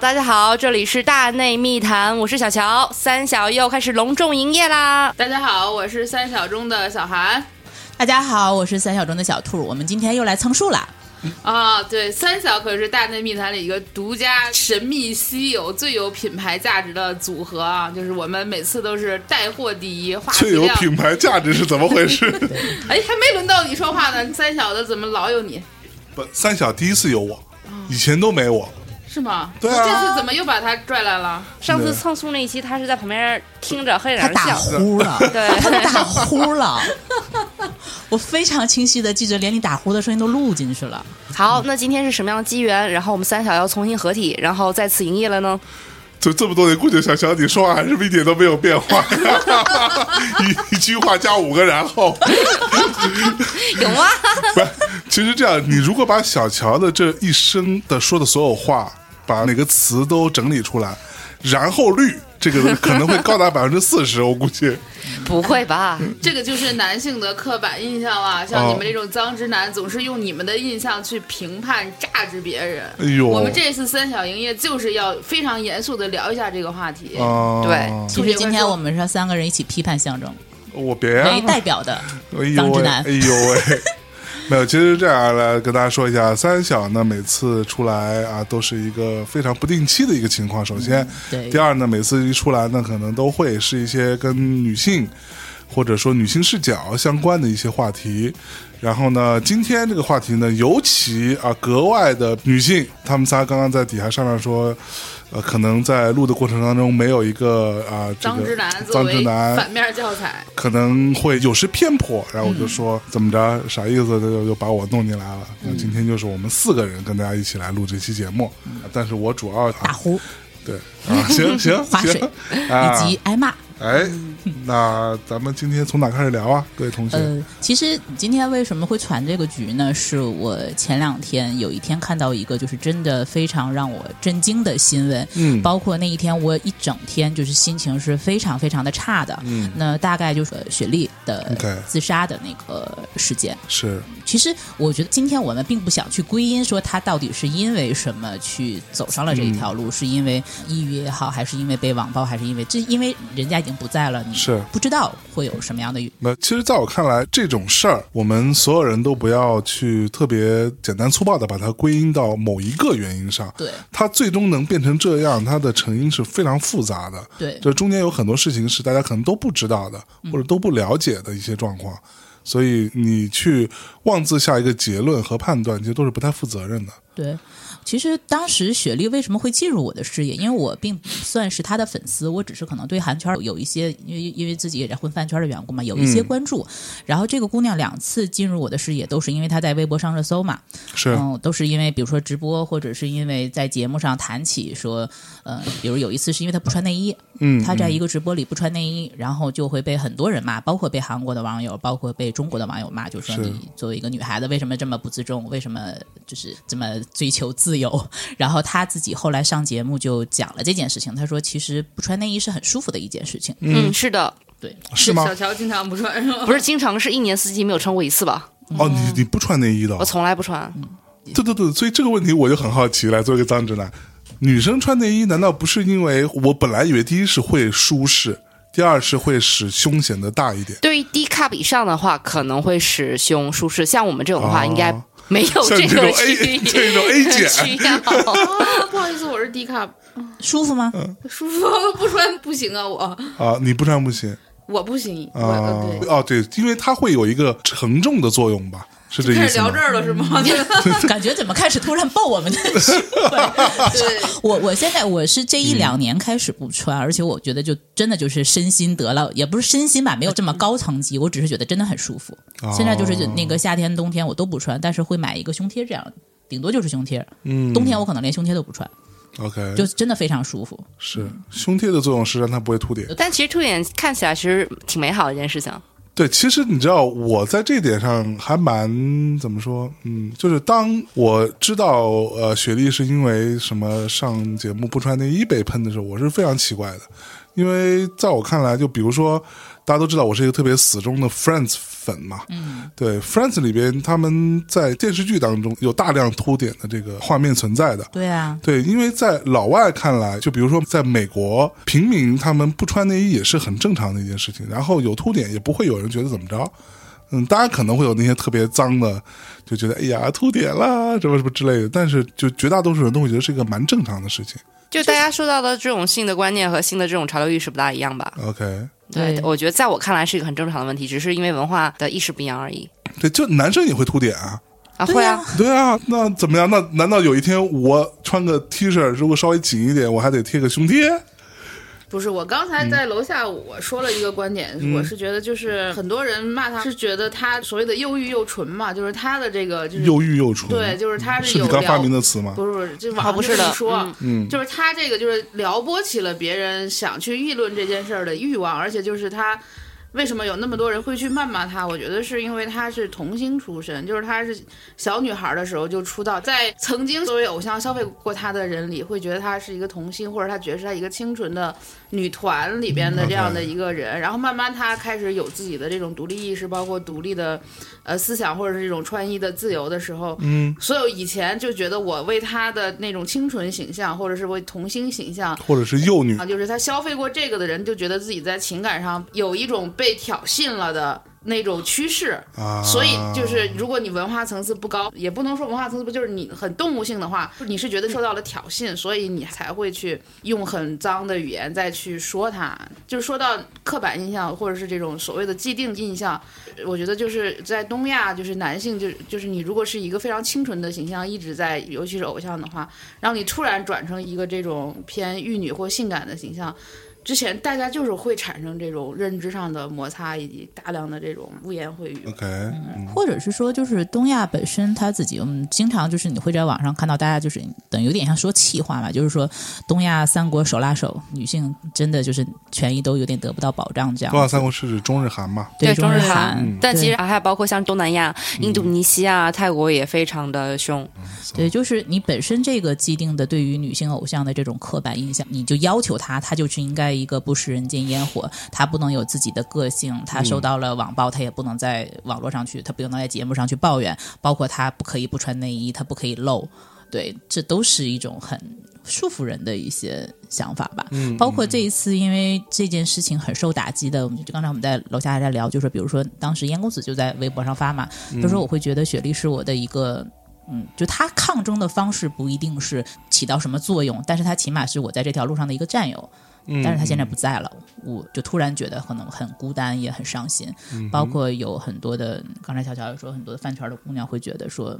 大家好，这里是大内密谈，我是小乔，三小又开始隆重营业啦。大家好，我是三小中的小韩。大家好，我是三小中的小兔，我们今天又来蹭数啦。啊，对，三小可是大内密谈里一个独家、神秘、稀有、最有品牌价值的组合啊！就是我们每次都是带货第一，话最有。品牌价值是怎么回事？哎，还没轮到你说话呢，三小的怎么老有你？不，三小第一次有我，以前都没我。是吗？对啊这次怎么又把他拽来了？上次蹭树那一期，他是在旁边听着，黑他打。呼了，对他打呼了，我非常清晰的记着，连你打呼的声音都录进去了。好，那今天是什么样的机缘？然后我们三小要重新合体，然后再次营业了呢？就这么多年过去，小小你说话还是一点都没有变化，一一句话加五个然后。有吗？其实这样，你如果把小乔的这一生的说的所有话，把每个词都整理出来，然后率这个可能会高达百分之四十，我估计。不会吧？这个就是男性的刻板印象啊！像你们这种脏直男，总是用你们的印象去评判、榨汁别人。哎呦，我们这次三小营业就是要非常严肃的聊一下这个话题。啊，对其实今天我们是三个人一起批判象征我别啊为代表的哎，脏直男哎呦喂，没有，其实这样来跟大家说一下，三小呢每次出来啊都是一个非常不定期的一个情况。首先，对第二呢，每次一出来呢，可能都会是一些跟女性或者说女性视角相关的一些话题。然后呢，今天这个话题呢，尤其啊格外的女性，他们仨刚刚在底下上面说，呃，可能在录的过程当中没有一个啊、这个脏直男作脏直为男反面教材，可能会有失偏颇，然后我就说、怎么着，啥意思？就就把我弄进来了。那今天就是我们四个人跟大家一起来录这期节目，但是我主要打呼、对啊，行 行划水行啊，以及挨骂。哎，那咱们今天从哪开始聊啊？各位同学，呃，其实今天为什么会传这个局呢？是我前两天有一天看到一个就是真的非常让我震惊的新闻，嗯包括那一天我一整天就是心情是非常非常的差的，嗯那大概就是呃雪莉的自杀的那个事件。是其实我觉得今天我们并不想去归因说他到底是因为什么去走上了这一条路，是因为抑郁也好，还是因为被网暴，还是因为这因为人家已经不在了，你是不知道会有什么样的那其实，在我看来，这种事儿，我们所有人都不要去特别简单粗暴的把它归因到某一个原因上。对它最终能变成这样，它的成因是非常复杂的。对这中间有很多事情是大家可能都不知道的，或者都不了解的一些状况，所以你去妄自下一个结论和判断，其实都是不太负责任的。对，其实当时雪莉为什么会进入我的视野？因为我并不算是她的粉丝，我只是可能对韩圈有一些，因为因为自己也在混饭圈的缘故嘛，有一些关注。然后这个姑娘两次进入我的视野，都是因为她在微博上热搜嘛，是，嗯，都是因为比如说直播，或者是因为在节目上谈起说，呃，比如有一次是因为她不穿内衣，嗯，她在一个直播里不穿内衣，然后就会被很多人骂，包括被韩国的网友，包括被中国的网友骂，就说你作为一个女孩子，为什么这么不自重？为什么就是这么追求自由？然后她自己后来上节目就讲了这件事情，她说其实不穿内衣是很舒服的一件事情。嗯，是的，对，是吗小？乔经常不穿是吗？不是经常是一年四季没有穿过一次吧？哦，你你不穿内衣的哦、我从来不穿。对对对，所以这个问题我就很好奇，来做一个脏直男，女生穿内衣难道不是因为我本来以为第一是会舒适，第二是会使胸显得大一点？对于低 cup 以上的话，可能会使胸舒适；像我们这种的话，哦应该没有这种这个 A 需这种 A 减需要。啊，不好意思，我是低卡，舒服吗？嗯舒服，不穿不行啊，我啊，你不穿不行我不行，啊对。哦，对，因为它会有一个承重的作用吧？是这意思开始聊这？儿了是吗？感觉怎么开始突然爆我们的新闻？对，我我现在我是这一两年开始不穿，而且我觉得就真的就是身心得了，也不是身心吧，没有这么高层级，我只是觉得真的很舒服。现在就是那个夏天、冬天我都不穿，但是会买一个胸贴，这样顶多就是胸贴。嗯冬天我可能连胸贴都不穿，，OK，就真的非常舒服。是胸贴的作用是让它不会凸点。但其实凸点看起来其实挺美好的一件事情。对，其实你知道，我在这点上还蛮怎么说？嗯，就是当我知道呃雪莉是因为什么上节目不穿内衣被喷的时候，我是非常奇怪的，因为在我看来，就比如说大家都知道我是一个特别死忠的 Friends 粉嘛，嗯，对，Friends 里边他们在电视剧当中有大量凸点的这个画面存在的。对啊，对，因为在老外看来，就比如说在美国，平民他们不穿内衣也是很正常的一件事情，然后有凸点也不会有人觉得怎么着。嗯，大家可能会有那些特别脏的，就觉得哎呀凸点啦，什么什么之类的，但是就绝大多数人都会觉得是一个蛮正常的事情。就大家受到的这种性的观念和性的这种潮流意识不大一样吧？OK，对我觉得在我看来是一个很正常的问题，只是因为文化的意识不一样而已。对，就男生也会凸点啊。啊，会啊，对啊，那怎么样？那难道有一天我穿个 T 恤，如果稍微紧一点，我还得贴个胸贴？不是，我刚才在楼下我说了一个观点，嗯我是觉得就是很多人骂他是觉得他所谓的又欲又纯嘛，就是他的这个就是又欲又纯，对，就是他有是你刚发明的词吗？不是不是，这网不是的说，嗯就是他这个就是撩拨起了别人想去议论这件事儿的欲望，而且就是他为什么有那么多人会去谩骂他？我觉得是因为他是童星出身，就是他是小女孩的时候就出道，在曾经作为偶像消费过他的人里，会觉得他是一个童星，或者他觉得是他一个清纯的女团里边的这样的一个人。然后慢慢她开始有自己的这种独立意识，包括独立的呃思想，或者是这种穿衣的自由的时候，嗯，所有以前就觉得我为她的那种清纯形象，或者是为童星形象。或者是幼女啊，就是她消费过这个的人，就觉得自己在情感上有一种被挑衅了的那种趋势，啊，所以就是如果你文化层次不高，也不能说文化层次不，就是你很动物性的话，你是觉得受到了挑衅，所以你才会去用很脏的语言再去说他。就是说到刻板印象或者是这种所谓的既定印象，我觉得就是在东亚，就是男性就就是你如果是一个非常清纯的形象一直在，尤其是偶像的话，然后你突然转成一个这种偏玉女或性感的形象。之前大家就是会产生这种认知上的摩擦，以及大量的这种污言秽语。OK，嗯或者是说，就是东亚本身他自己，我们，经常就是你会在网上看到大家就是等于有点像说气话嘛，就是说东亚三国手拉手，女性真的就是权益都有点得不到保障这样。东亚三国是指中日韩嘛？对中日韩，韩，但其实对还包括像东南亚、印度尼西亚、泰国也非常的凶。对，就是你本身这个既定的对于女性偶像的这种刻板印象，你就要求她，她就是应该一个不食人间烟火，他不能有自己的个性，他受到了网暴，他也不能在网络上去，他不能在节目上去抱怨，包括他不可以不穿内衣，他不可以露，对，这都是一种很束缚人的一些想法吧。嗯，包括这一次，因为这件事情很受打击的，我们就刚才我们在楼下还在聊，就是比如说当时燕公子就在微博上发嘛，他说我会觉得雪莉是我的一个。嗯，就他抗争的方式不一定是起到什么作用，但是他起码是我在这条路上的一个战友。嗯但是他现在不在了，我就突然觉得可能很孤单，也很伤心。包括有很多的，刚才小乔也说，很多的饭圈的姑娘会觉得说，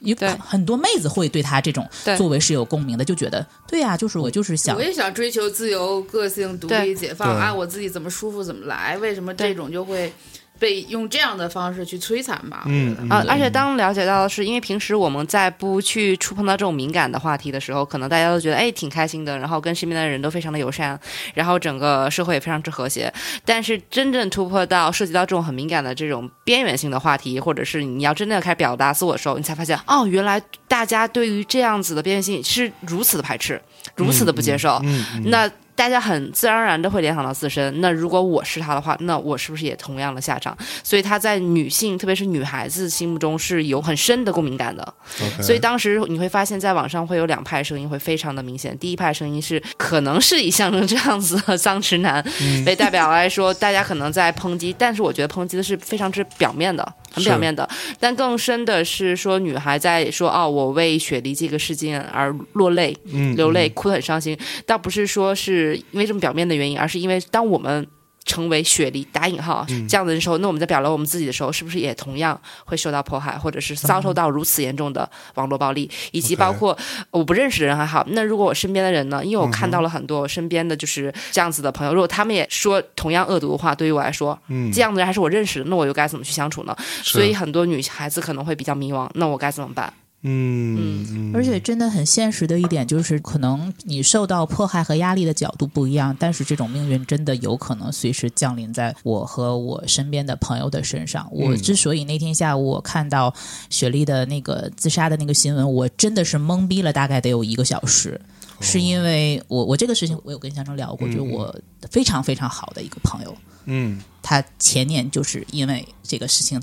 有对。很多妹子会对他这种作为是有共鸣的，就觉得对呀、就是我就是想我也想追求自由、个性、独立、解放，对。按我自己怎么舒服怎么来。为什么这种就会被用这样的方式去摧残吧？嗯啊，而且当了解到的是，因为平时我们在不去触碰到这种敏感的话题的时候，可能大家都觉得哎挺开心的，然后跟身边的人都非常的友善，然后整个社会也非常之和谐。但是真正突破到涉及到这种很敏感的这种边缘性的话题，或者是你要真的开始表达自我的时候，你才发现哦，原来大家对于这样子的边缘性是如此的排斥，如此的不接受。嗯嗯那大家很自然而然的会联想到自身。那如果我是他的话，那我是不是也同样的下场？所以他在女性，特别是女孩子心目中是有很深的共鸣感的。所以当时你会发现在网上会有两派声音会非常的明显。第一派声音是可能是以象征这样子的脏直男为代表来说，大家可能在抨击，但是我觉得抨击的是非常之表面的。很表面的，但更深的是说，女孩在说哦，我为雪梨这个事件而落泪，嗯流泪，哭得很伤心。倒不是说是因为这么表面的原因，而是因为当我们成为雪梨打引号、嗯这样的人时候，那我们在表达我们自己的时候，是不是也同样会受到迫害，或者是遭受到如此严重的网络暴力，以及包括我不认识的人还好，那如果我身边的人呢？因为我嗯看到了很多我身边的就是这样子的朋友，如果他们也说同样恶毒的话，对于我来说，嗯这样的人还是我认识的，那我又该怎么去相处呢？所以很多女孩子可能会比较迷茫，那我该怎么办？嗯嗯，而且真的很现实的一点就是，可能你受到迫害和压力的角度不一样，但是这种命运真的有可能随时降临在我和我身边的朋友的身上。我之所以那天下午我看到雪莉的那个自杀的那个新闻，我真的是懵逼了，大概得有一个小时。是因为我我这个事情我有跟香生聊过，就是我非常非常好的一个朋友，嗯。他前年就是因为这个事情，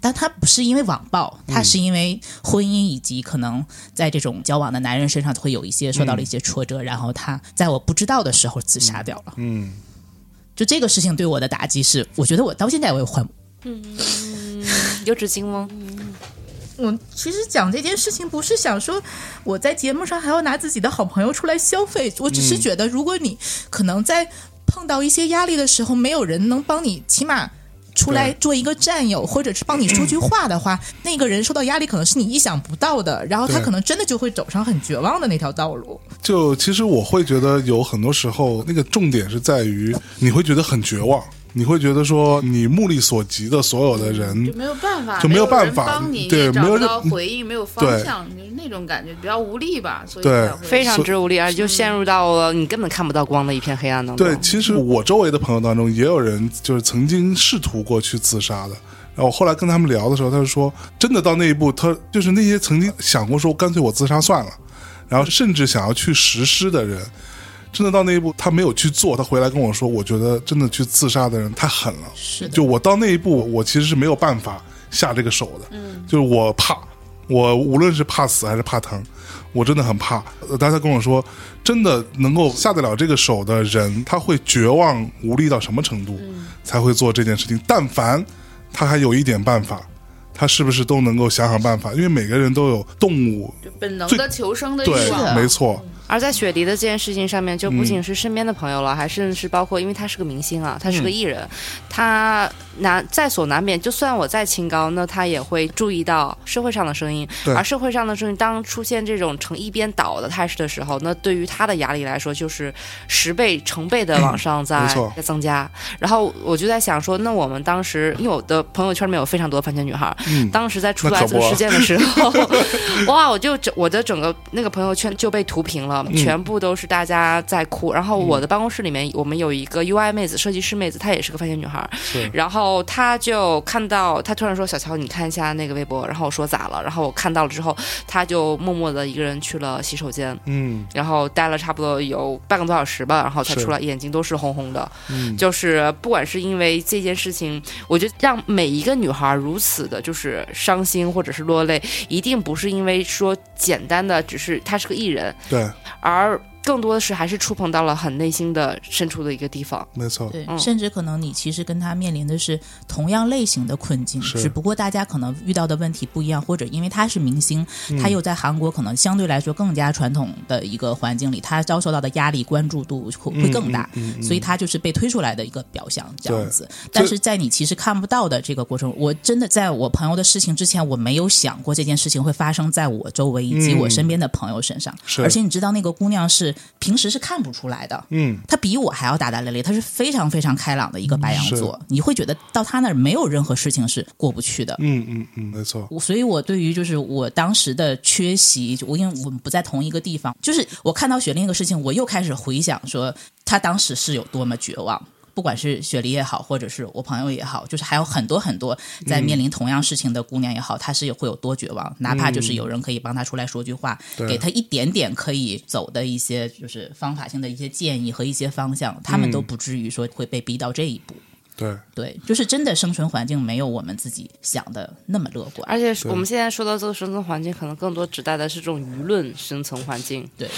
但他不是因为网暴，他是因为婚姻以及可能在这种交往的男人身上会有一些受到了一些挫折，然后他在我不知道的时候自杀掉了。嗯，就这个事情对我的打击是，我觉得我到现在我也还有纸巾吗？我其实讲这件事情不是想说我在节目上还要拿自己的好朋友出来消费，我只是觉得如果你可能在碰到一些压力的时候，没有人能帮你，起码。出来做一个战友，或者是帮你说句话的话，那个人受到压力可能是你意想不到的，然后他可能真的就会走上很绝望的那条道路。就其实我会觉得有很多时候那个重点是在于你会觉得很绝望，你会觉得说你目力所及的所有的人就没有办法，就没有办法人帮你，对没有到回应，没有方向，就是那种感觉，比较无力吧，所以对非常之无力，而且就陷入到了你根本看不到光的一片黑暗当中。对，其实我周围的朋友当中也有人就是曾经试图过去自杀的。然后后来跟他们聊的时候，他就说，真的到那一步，他就是那些曾经想过说干脆我自杀算了，然后甚至想要去实施的人，真的到那一步，他没有去做，他回来跟我说，我觉得真的去自杀的人太狠了。是的，就我到那一步，我其实是没有办法下这个手的。嗯，就是我怕，我无论是怕死还是怕疼，我真的很怕。呃大家跟我说，真的能够下得了这个手的人，他会绝望无力到什么程度，才会做这件事情？但凡他还有一点办法。他是不是都能够想想办法？因为每个人都有动物，本能的求生的欲望，，没错，而在雪梨的这件事情上面，就不仅是身边的朋友了，还甚至是包括，因为他是个明星啊，他是个艺人，他难在所难免。就算我再清高，那他也会注意到社会上的声音。对而社会上的声音，当出现这种呈一边倒的态势的时候，那对于他的压力来说，就是十倍、成倍的往 上在在增加。然后我就在想说，那我们当时，因为我的朋友圈里面有非常多的饭圈女孩，嗯，当时在出来这个事件的时候，哇，我就整我的整个那个朋友圈就被涂平了，嗯全部都是大家在哭。然后我的办公室里面，我们有一个 UI 妹子，设计师妹子，她也是个饭圈女孩。是然后她就看到，她突然说：“小乔，你看一下那个微博。”然后我说：“咋了？”然后我看到了之后，她就默默的一个人去了洗手间，嗯然后待了差不多有半个多小时吧，然后才出来，眼睛都是红红的。嗯，就是不管是因为这件事情，我觉得让每一个女孩如此的，就是伤心或者是落泪，一定不是因为说简单的只是她是个艺人，对，而更多的是还是触碰到了很内心的深处的一个地方。没错，对，嗯。甚至可能你其实跟他面临的是同样类型的困境，只不过大家可能遇到的问题不一样，或者因为他是明星，嗯。他又在韩国可能相对来说更加传统的一个环境里，他遭受到的压力、关注度会会更大，嗯嗯嗯所以他就是被推出来的一个表象这样子。但是在你其实看不到的这个过程，我真的在我朋友的事情之前，我没有想过这件事情会发生在我周围以及我身边的朋友身上。而且你知道，那个姑娘是平时是看不出来的，嗯，他比我还要大大咧咧，他是非常非常开朗的一个白羊座，你会觉得到他那儿没有任何事情是过不去的。嗯嗯嗯，没错，我所以，我对于就是我当时的缺席，我因为我们不在同一个地方，就是我看到雪莉那个事情，我又开始回想说，他当时是有多么绝望。不管是雪梨也好，或者是我朋友也好，就是还有很多很多在面临同样事情的姑娘也好，她是会有多绝望。哪怕就是有人可以帮她出来说句话，对给她一点点可以走的一些就是方法性的一些建议和一些方向，他们都不至于说会被逼到这一步。对，对，就是真的生存环境没有我们自己想的那么乐观。而且我们现在说到这个生存环境，可能更多指代的是这种舆论生存环境。对，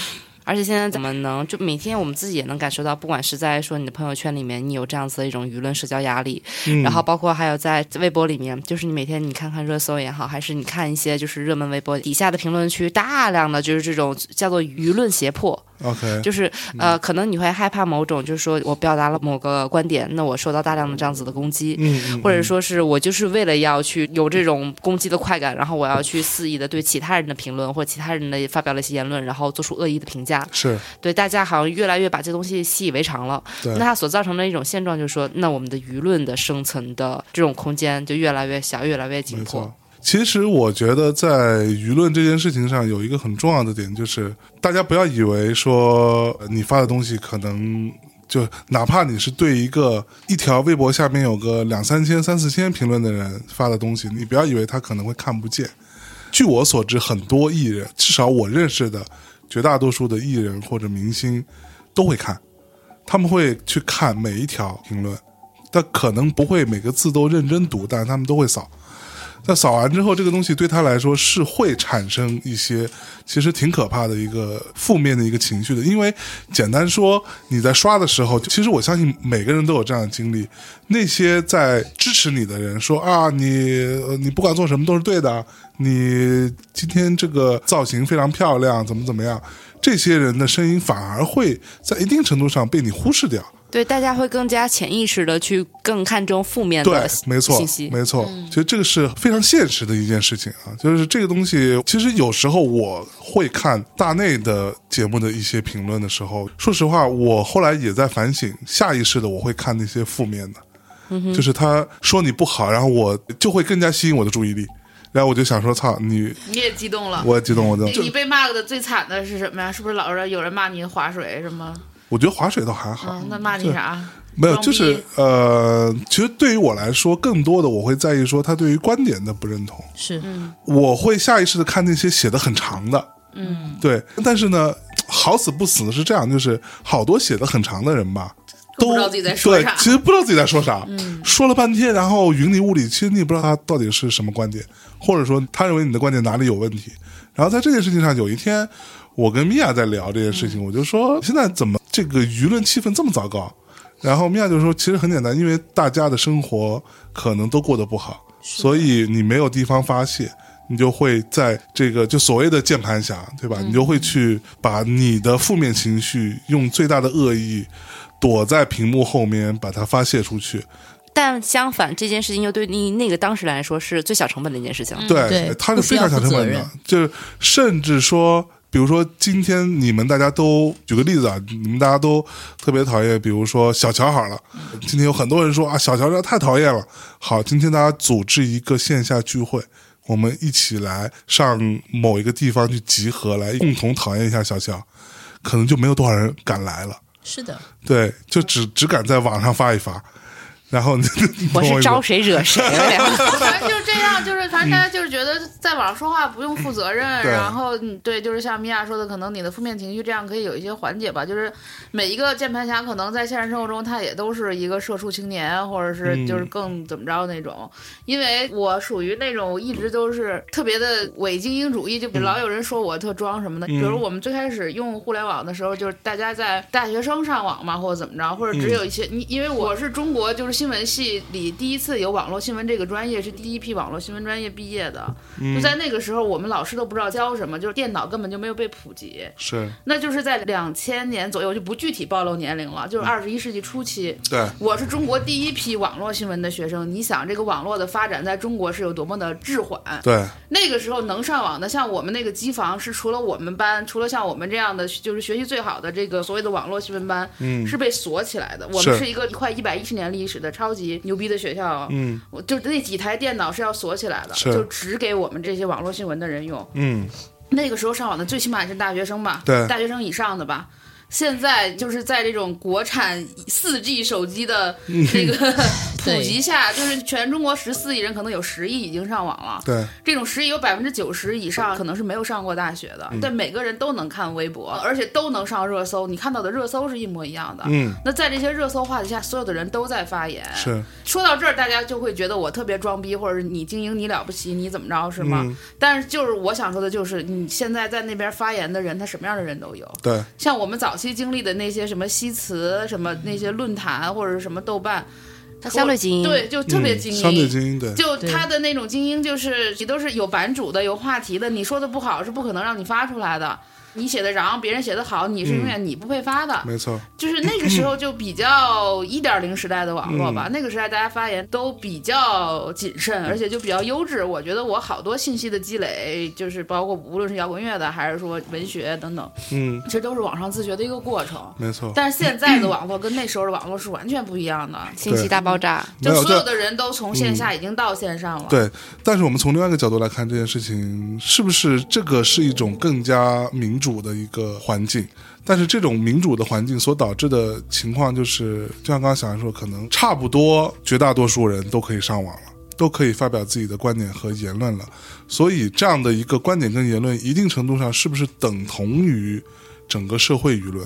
而且现在怎么能就每天我们自己也能感受到，不管是在说你的朋友圈里面，你有这样子的一种舆论社交压力，嗯。然后包括还有在微博里面，就是你每天你看看热搜也好，还是你看一些就是热门微博底下的评论区，大量的就是这种叫做舆论胁迫，OK，就是呃，可能你会害怕某种，就是说我表达了某个观点，那我受到大量的这样子的攻击，或者说是我就是为了要去有这种攻击的快感，然后我要去肆意的对其他人的评论或者其他人的发表了一些言论，然后做出恶意的评价，是。对大家好像越来越把这东西习以为常了。那它所造成的一种现状就是说，那我们的舆论的生存的这种空间就越来越小，越来越紧迫。其实我觉得在舆论这件事情上有一个很重要的点，就是大家不要以为说你发的东西可能就哪怕你是对一个一条微博下面有个两三千、三四千评论的人发的东西，你不要以为他可能会看不见。据我所知，很多艺人，至少我认识的绝大多数的艺人或者明星都会看，他们会去看每一条评论，但可能不会每个字都认真读，但是他们都会扫。那扫完之后，这个东西对他来说是会产生一些其实挺可怕的一个负面的一个情绪的。因为简单说，你在刷的时候，其实我相信每个人都有这样的经历。那些在支持你的人说啊，你你不管做什么都是对的，你今天这个造型非常漂亮，怎么怎么样，这些人的声音反而会在一定程度上被你忽视掉。对，大家会更加潜意识的去更看重负面的对的，没错信息，。没错。其实这个是非常现实的一件事情啊，就是这个东西，其实有时候我会看大内的节目的一些评论的时候，说实话，我后来也在反省，下意识的我会看那些负面的，嗯就是他说你不好，然后我就会更加吸引我的注意力，然后我就想说，操你，你也激动了。我也激动，我就你你被骂的最惨的是什么呀？是不是老是有人骂你划水什么？我觉得划水倒还好，嗯，那骂你啥？没有，就是呃，其实对于我来说，更多的我会在意说他对于观点的不认同。是，嗯。我会下意识的看那些写的很长的，嗯，对。但是呢，好死不死的是这样，就是好多写的很长的人吧，都不知道自己在说啥。对，其实不知道自己在说啥，说了半天，然后云里雾里，其实你也不知道他到底是什么观点，或者说他认为你的观点哪里有问题。然后在这件事情上，有一天我跟米娅在聊这件事情，我就说现在怎么这个舆论气氛这么糟糕？然后米娅就说，其实很简单，因为大家的生活可能都过得不好，所以你没有地方发泄。你就会在这个就所谓的键盘侠，对吧？你就会去把你的负面情绪用最大的恶意躲在屏幕后面，把它发泄出去。但相反，这件事情又对你那个当时来说是最小成本的一件事情。对对，它是非常小成本的就是甚至说，比如说今天你们大家都举个例子啊，你们大家都特别讨厌，比如说小乔好了，今天有很多人说啊，小乔这太讨厌了。好，今天大家组织一个线下聚会。我们一起来上某一个地方去集合，来共同讨厌一下小乔，可能就没有多少人敢来了。是的，对，就只只敢在网上发一发，然后你 我是招谁？惹谁了呀？反正就是这样，就是反正大家就是觉得在网上说话不用负责任，对然后嗯对，就是像米娅说的，可能你的负面情绪这样可以有一些缓解吧。就是每一个键盘侠可能在现实生活中他也都是一个社畜青年，或者是就是更怎么着那种。因为我属于那种一直都是特别的伪精英主义，就比老有人说我特装什么的。比如我们最开始用互联网的时候，就是大家在大学生上网嘛，或者怎么着，或者只有一些你，因为我是中国就是新闻系里第一次有网络新闻这个专业，是第一批网络新闻专业毕业的。就在那个时候，我们老师都不知道教什么，就是电脑根本就没有被普及。是那就是在两千年左右，就不具体暴露年龄了，就是二十一世纪初期。对，我是中国第一批网络新闻的学生，你想这个网络的发展在中国是有多么的滞缓？对，那个时候能上网的，像我们那个机房是除了我们班，除了像我们这样的就是学习最好的这个所谓的网络新闻班，嗯，是被锁起来的。我们是是一个快一百一十年历史的超级牛逼的学校，嗯，我就那几台电脑是要锁起来的，就只给我们这些网络新闻的人用。嗯，那个时候上网的最起码也是大学生吧，对大学生以上的吧。现在就是在这种国产四 G 手机的这个 普及下，就是全中国十四亿人，可能有十亿已经上网了。对，这种十亿有百分之九十以上可能是没有上过大学的，嗯但每个人都能看微博，而且都能上热搜。你看到的热搜是一模一样的。嗯，那在这些热搜话题下，所有的人都在发言。是说到这儿，大家就会觉得我特别装逼，或者是你精英，你了不起，你怎么着是吗？嗯但是就是我想说的，就是你现在在那边发言的人，他什么样的人都有。对，像我们早期经历的那些什么西祠、什么那些论坛或者是什么豆瓣，他相对精英，对，就特别精英。嗯相对精英，对，就他的那种精英，就是你都是有版主的、有话题的。你说的不好是不可能让你发出来的。你写的瓤，别人写的好，你是永远你不配发的。没错，就是那个时候就比较一点零时代的网络吧，嗯那个时代大家发言都比较谨慎，而且就比较优质。我觉得我好多信息的积累，就是包括无论是摇滚乐的，还是说文学等等，嗯，其实都是网上自学的一个过程。没错，但是现在的网络跟那时候的网络是完全不一样的，信息大爆炸。就。所有的人都从线下已经到线上了。对，但是我们从另外一个角度来看这件事情，是不是这个是一种更加民主主的一个环境？但是这种民主的环境所导致的情况，就是就像刚刚小杨说，可能差不多绝大多数人都可以上网了，都可以发表自己的观点和言论了。所以这样的一个观点跟言论，一定程度上是不是等同于整个社会舆论？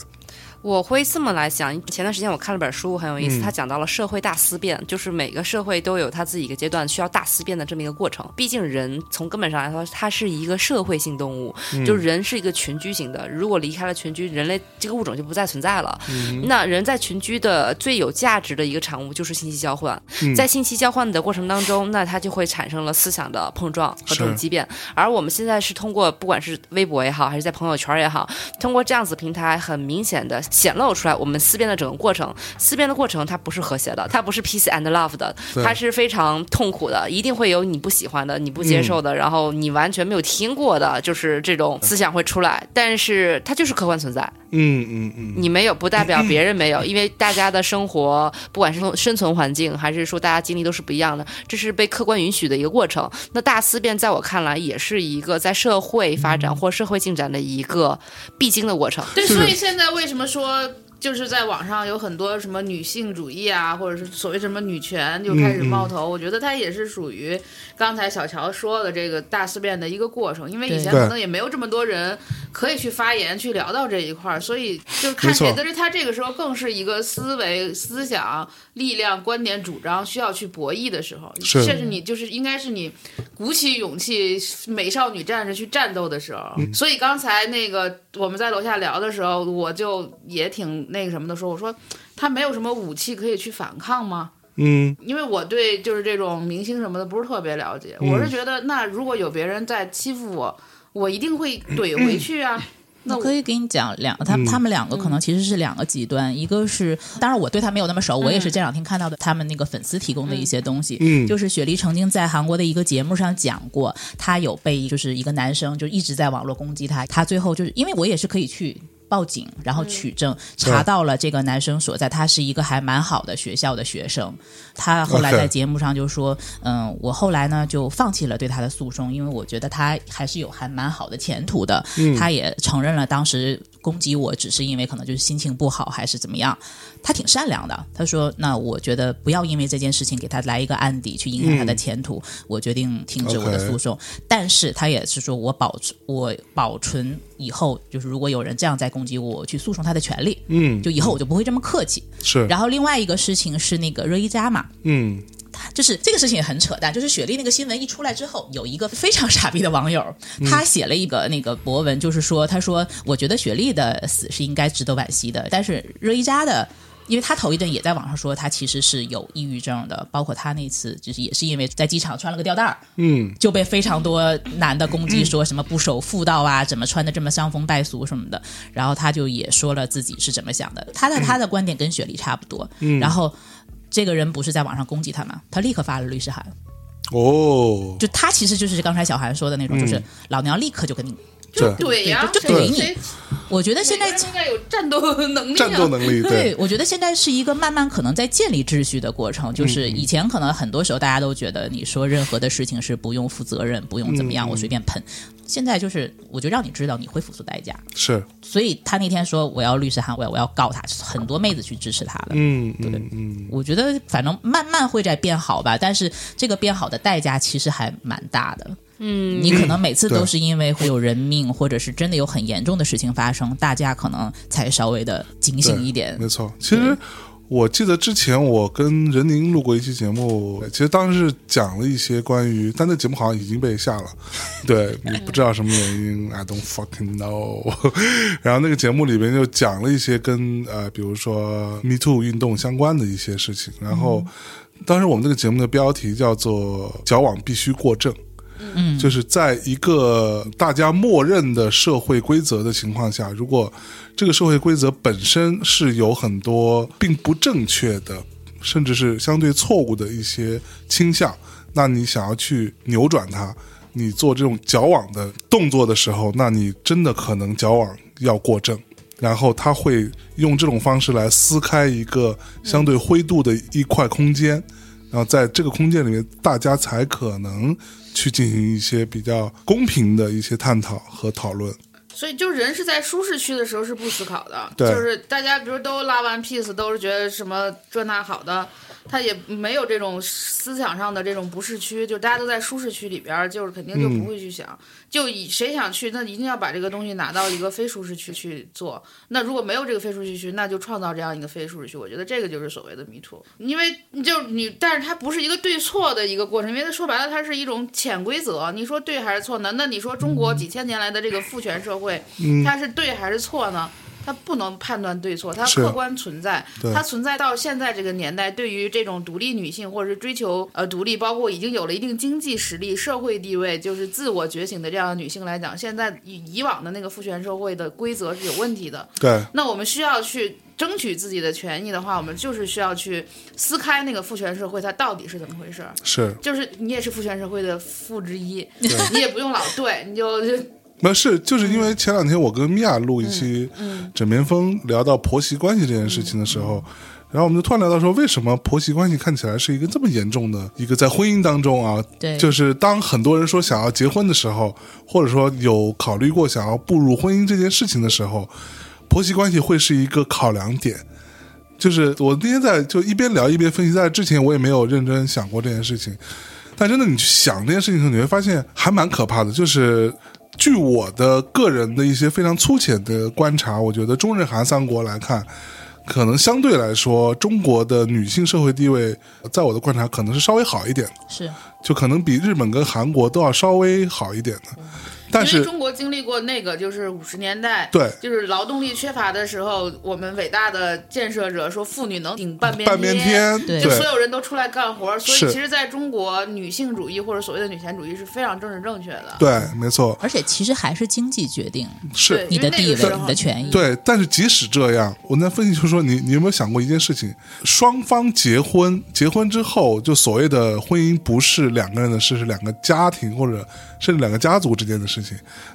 我会这么来想，前段时间我看了本书，很有意思，嗯他讲到了社会大思辨，就是每个社会都有他自己一个阶段需要大思辨的这么一个过程。毕竟人从根本上来说，它是一个社会性动物，就人是一个群居型的。如果离开了群居，人类这个物种就不再存在了。那人在群居的最有价值的一个产物就是信息交换，在信息交换的过程当中，那它就会产生了思想的碰撞和这种是畸变。而我们现在是通过不管是微博也好，还是在朋友圈也好，通过这样子平台，很明显的显露出来我们思辨的整个过程。思辨的过程它不是和谐的，它不是 peace and love 的，它是非常痛苦的，一定会有你不喜欢的、你不接受的，然后你完全没有听过的，就是这种思想会出来。但是它就是客观存在，嗯嗯嗯，你没有不代表别人没有，因为大家的生活，不管是从生存环境，还是说大家经历都是不一样的，这是被客观允许的一个过程。那大思辨在我看来，也是一个在社会发展或社会进展的一个必经的过程。对，所以现在为什么说就是在网上有很多什么女性主义啊，或者是所谓什么女权就开始冒头？我觉得它也是属于刚才小乔说的这个大思辨的一个过程，因为以前可能也没有这么多人可以去发言去聊到这一块儿，所以就是看起来，没错。但是他这个时候更是一个思维、思想、力量、观点、主张需要去博弈的时候，是。这是你就是应该是你鼓起勇气，美少女战士去战斗的时候。嗯。所以刚才那个我们在楼下聊的时候，我就也挺那个什么的时候，我说他没有什么武器可以去反抗吗？嗯。因为我对就是这种明星什么的不是特别了解，嗯我是觉得那如果有别人在欺负我，我一定会怼回去啊。那我我可以给你讲两，他嗯。他们两个可能其实是两个极端，一个是，当然我对他没有那么熟，我也是这两天看到的他们那个粉丝提供的一些东西，嗯。就是雪梨曾经在韩国的一个节目上讲过，他有被就是一个男生就一直在网络攻击他，他最后就是因为我也是可以去。报警，然后取证，查到了这个男生所在，他是一个还蛮好的学校的学生。他后来在节目上就说：“嗯，我后来呢就放弃了对他的诉讼，因为我觉得他还是有还蛮好的前途的。他也承认了当时攻击我只是因为可能就是心情不好还是怎么样。他挺善良的，他说：那我觉得不要因为这件事情给他来一个案底去影响他的前途，我决定停止我的诉讼。但是他也是说我保存我保存以后就是如果有人这样再攻击我，我去诉讼他的权利。嗯，就以后我就不会这么客气。是，然后另外一个事情是那个热依扎嘛，嗯就是这个事情也很扯淡，就是雪莉那个新闻一出来之后，有一个非常傻逼的网友，他写了一个那个博文，就是说，他说我觉得雪莉的死是应该值得惋惜的，但是热依扎的。因为他头一阵也在网上说他其实是有抑郁症的，包括他那次就是也是因为在机场穿了个吊带儿，嗯就被非常多男的攻击，说什么不守妇道啊，怎么穿的这么伤风败俗什么的。然后他就也说了自己是怎么想的，他的他的观点跟雪莉差不多。嗯然后这个人不是在网上攻击他吗？他立刻发了律师函，哦，就他其实就是刚才小韩说的那种，就是老娘立刻就跟你。对怼呀，就怼你我觉得现在应该有战斗能力、啊，战斗能力，对，我觉得现在是一个慢慢可能在建立秩序的过程。就是嗯以前可能很多时候大家都觉得你说任何的事情是不用负责任，不用怎么样，嗯我随便喷。现在就是我就让你知道你会付出代价。是，所以他那天说我要律师函，我要我要告他，很多妹子去支持他的。嗯对嗯，我觉得反正慢慢会在变好吧，但是这个变好的代价其实还蛮大的。嗯，你可能每次都是因为会有人命，或者是真的有很严重的事情发生，大家可能才稍微的警醒一点。没错。其实我记得之前我跟任宁录过一期节目，其实当时是讲了一些关于，但那节目好像已经被下了，对你不知道什么原因，I don't fucking know。然后那个节目里边就讲了一些跟呃，比如说 Me Too 运动相关的一些事情，然后。当时我们那个节目的标题叫做“矫枉必须过正”，嗯，就是在一个大家默认的社会规则的情况下，如果这个社会规则本身是有很多并不正确的，甚至是相对错误的一些倾向，那你想要去扭转它，你做这种矫枉的动作的时候，那你真的可能矫枉要过正。然后他会用这种方式来撕开一个相对灰度的一块空间，然后在这个空间里面，大家才可能去进行一些比较公平的一些探讨和讨论。所以，就人是在舒适区的时候是不思考的，对就是大家比如都拉完 piece，都是觉得什么这那好的，他也没有这种思想上的这种不适区，就大家都在舒适区里边儿，就是肯定就不会去想，就以谁想去，那一定要把这个东西拿到一个非舒适区去做。那如果没有这个非舒适区，那就创造这样一个非舒适区。我觉得这个就是所谓的迷途，因为就你，但是它不是一个对错的一个过程，因为它说白了，它是一种潜规则。你说对还是错呢？那你说中国几千年来的这个父权社会，它是对还是错呢？它不能判断对错，它客观存在，对它存在到现在这个年代，对于这种独立女性或者是追求呃独立，包括已经有了一定经济实力、社会地位，就是自我觉醒的这样的女性来讲，现在以以往的那个父权社会的规则是有问题的。对，那我们需要去争取自己的权益的话，我们就是需要去撕开那个父权社会它到底是怎么回事。是就是你也是父权社会的父之一，你也不用老对，你就就没是，就是因为前两天我跟米娅录一期嗯枕边风，聊到婆媳关系这件事情的时候，然后我们就突然聊到说，为什么婆媳关系看起来是一个这么严重的一个在婚姻当中啊？对就是当很多人说想要结婚的时候，或者说有考虑过想要步入婚姻这件事情的时候，婆媳关系会是一个考量点。就是我那天在就一边聊一边分析，在之前我也没有认真想过这件事情，但真的你去想这件事情的时候，你会发现还蛮可怕的。就是据我的个人的一些非常粗浅的观察，我觉得中日韩三国来看，可能相对来说，中国的女性社会地位，在我的观察可能是稍微好一点的，是就可能比日本跟韩国都要稍微好一点的。但因为是中国经历过那个，就是五十年代，对就是劳动力缺乏的时候，我们伟大的建设者说，妇女能顶半边半边天，对就所有人都出来干活，所以其实在中国，女性主义或者所谓的女权主义是非常政治正确的。对，没错，而且其实还是经济决定是你的地位、你的权益。对，但是即使这样，我在分析就是说，你你有没有想过一件事情？双方结婚，结婚之后，就所谓的婚姻不是两个人的事，是两个家庭或者甚至两个家族之间的事情。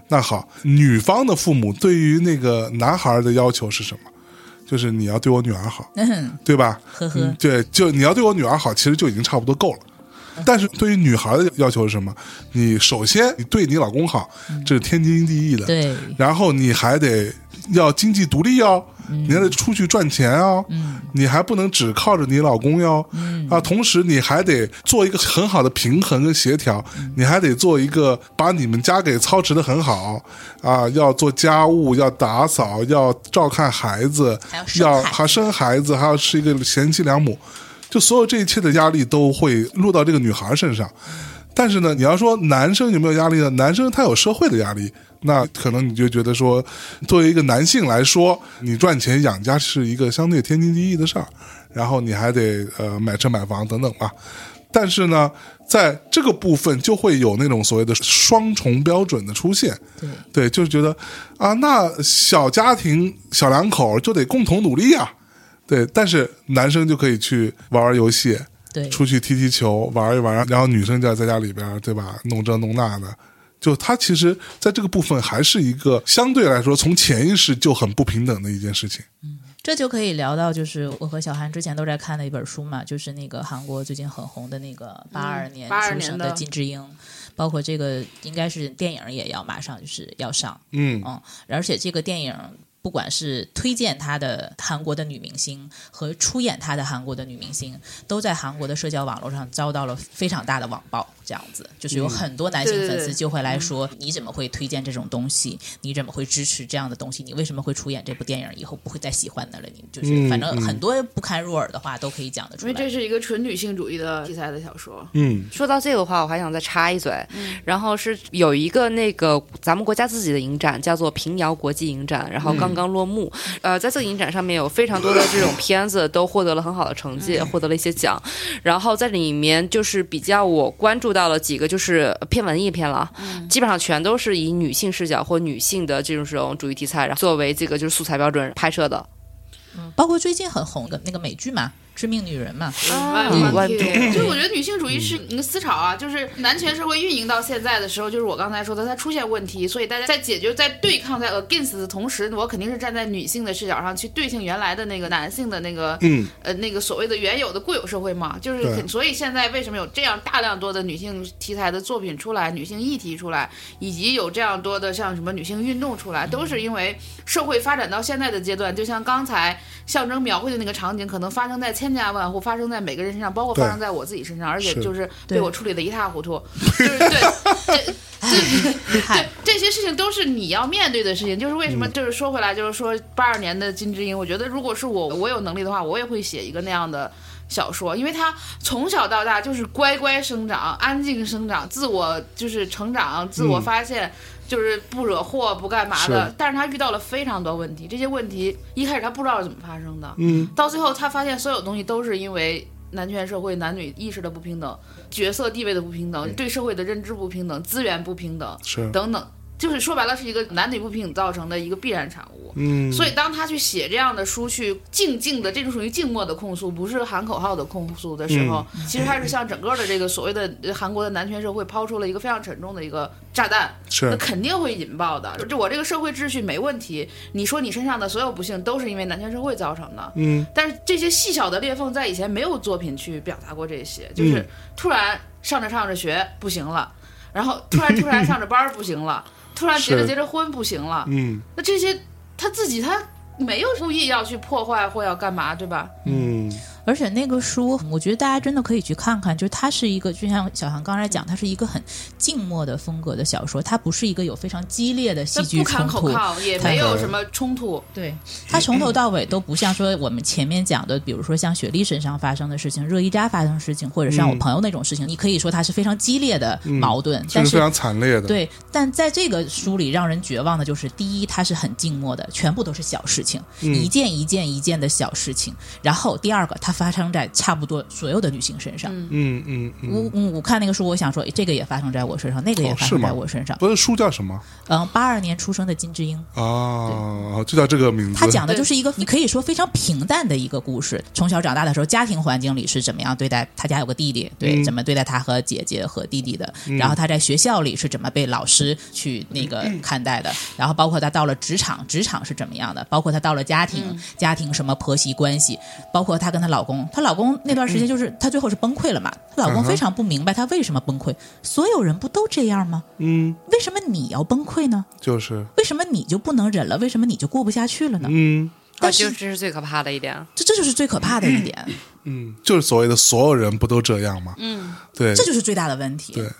那好，女方的父母对于那个男孩的要求是什么？就是你要对我女儿好，嗯，对吧？呵呵嗯，对，就你要对我女儿好，其实就已经差不多够了。但是对于女孩的要求是什么？你首先你对你老公好，这是天经地义的。对，然后你还得要经济独立哦，你还得出去赚钱哦，你还不能只靠着你老公哟，啊，同时你还得做一个很好的平衡跟协调，你还得做一个把你们家给操持的很好啊，要做家务，要打扫，要照看孩子还要，生孩子。要还生孩子，还要是一个贤妻良母，就所有这一切的压力都会落到这个女孩身上。但是呢，你要说男生有没有压力呢？男生他有社会的压力，那可能你就觉得说，作为一个男性来说，你赚钱养家是一个相对天经地义的事儿，然后你还得呃买车买房等等吧。但是呢，在这个部分就会有那种所谓的双重标准的出现，对，对，就是觉得啊，那小家庭小两口就得共同努力啊，对，但是男生就可以去玩玩游戏，对，出去踢踢球，玩一玩，然后女生就要在家里边，对吧？弄这弄那的，就他其实在这个部分还是一个相对来说从潜意识就很不平等的一件事情。嗯这就可以聊到，就是我和小韩之前都在看的一本书嘛，就是那个韩国最近很红的那个八二年出生的。金智英，包括这个应该是电影也要马上就是要上，嗯。嗯，而且这个电影不管是推荐他的韩国的女明星和出演他的韩国的女明星，都在韩国的社交网络上遭到了非常大的网暴。这样子，就是有很多男性粉丝就会来说：“你怎么会推荐这种东西？你怎么会支持这样的东西？你为什么会出演这部电影？以后不会再喜欢的了？你就是嗯反正很多不堪入耳的话都可以讲得出来。因为这是一个纯女性主义的题材的小说。嗯说到这个的话，我还想再插一嘴，然后是有一个那个咱们国家自己的影展，叫做平遥国际影展，然后刚刚落幕。呃，在这个影展上面有非常多的这种片子都获得了很好的成绩，获得了一些奖。然后在里面就是比较我关注到了几个，就是偏文艺片了，基本上全都是以女性视角或女性的这种这种主义题材，然后作为这个就是素材标准拍摄的。包括最近很红的那个美剧嘛，《致命女人嘛。啊就我觉得女性主义是一个思潮啊，就是男权社会运营到现在的时候，就是我刚才说的，它出现问题，所以大家在解决、在对抗、在 against 的同时，我肯定是站在女性的视角上去对性原来的那个男性的那个嗯。呃那个所谓的原有的固有社会嘛，就是所以现在为什么有这样大量多的女性题材的作品出来，女性议题出来，以及有这样多的像什么女性运动出来，都是因为社会发展到现在的阶段，就像刚才象征描绘的那个场景，可能发生在千家万户，发生在每个人身上，包括发生在我自己身上，而且就是被我处理的一塌糊涂，就是对。这 对嗨，这些事情都是你要面对的事情。就是为什么，就是说回来，就是说八二年的金智英，我觉得如果是我，我有能力的话，我也会写一个那样的小说，因为他从小到大就是乖乖生长、安静生长、自我就是成长、自我发现。就是不惹祸、不干嘛的是，但是他遇到了非常多问题，这些问题一开始他不知道是怎么发生的，嗯。到最后他发现所有东西都是因为男权社会男女意识的不平等、角色地位的不平等、对。社会的认知不平等、资源不平等，是。等等，就是说白了是一个男女不平等造成的一个必然产物。嗯，所以当他去写这样的书，去静静的这种属于静默的控诉，不是喊口号的控诉的时候，其实他是向整个的这个所谓的呃韩国的男权社会抛出了一个非常沉重的一个炸弹，是。那肯定会引爆的。就我这个社会秩序没问题，你说你身上的所有不幸都是因为男权社会造成的，嗯。但是这些细小的裂缝在以前没有作品去表达过这些，就是嗯突然上着上着学不行了，然后突然突然上着班儿不行了，突然结着结着婚不行了，嗯。那这些他自己他没有故意要去破坏或要干嘛，对吧？嗯而且那个书，我觉得大家真的可以去看看，就是它是一个，就像小韩刚才讲，它是一个很静默的风格的小说，它不是一个有非常激烈的戏剧冲突。也没有什么冲突。对，它从头到尾都不像说我们前面讲的，比如说像雪莉身上发生的事情、热依扎发生的事情，或者像我嗯朋友那种事情，你可以说它是非常激烈的矛盾，但是非常惨烈的，对，但在这个书里让人绝望的就是，第一，它是很静默的，全部都是小事情，嗯一件一件一件的小事情。然后第二个，它发生在差不多所有的女性身上。嗯嗯嗯，我我我看那个书，我想说，这个也发生在我身上，那个也发生在我身上。不是书叫什么嗯，八二年出生的金智英，啊？就叫这个名字。他讲的就是一个你可以说非常平淡的一个故事。从小长大的时候，家庭环境里是怎么样对待他家有个弟弟，对、嗯怎么对待他和姐姐和弟弟的。然后他在学校里是怎么被老师去那个看待的。然后包括他到了职场，职场是怎么样的？包括他到了家庭，家庭什么婆媳关系，包括他跟他老公，她老公那段时间就是她最后是崩溃了嘛。她老公非常不明白她为什么崩溃，所有人不都这样吗？嗯，为什么你要崩溃呢？就是为什么你就不能忍了？为什么你就过不下去了呢？嗯但是啊这是最可怕的一点。这这就是最可怕的一点，嗯，就是所谓的所有人不都这样吗？嗯，对这就是最大的问题。对，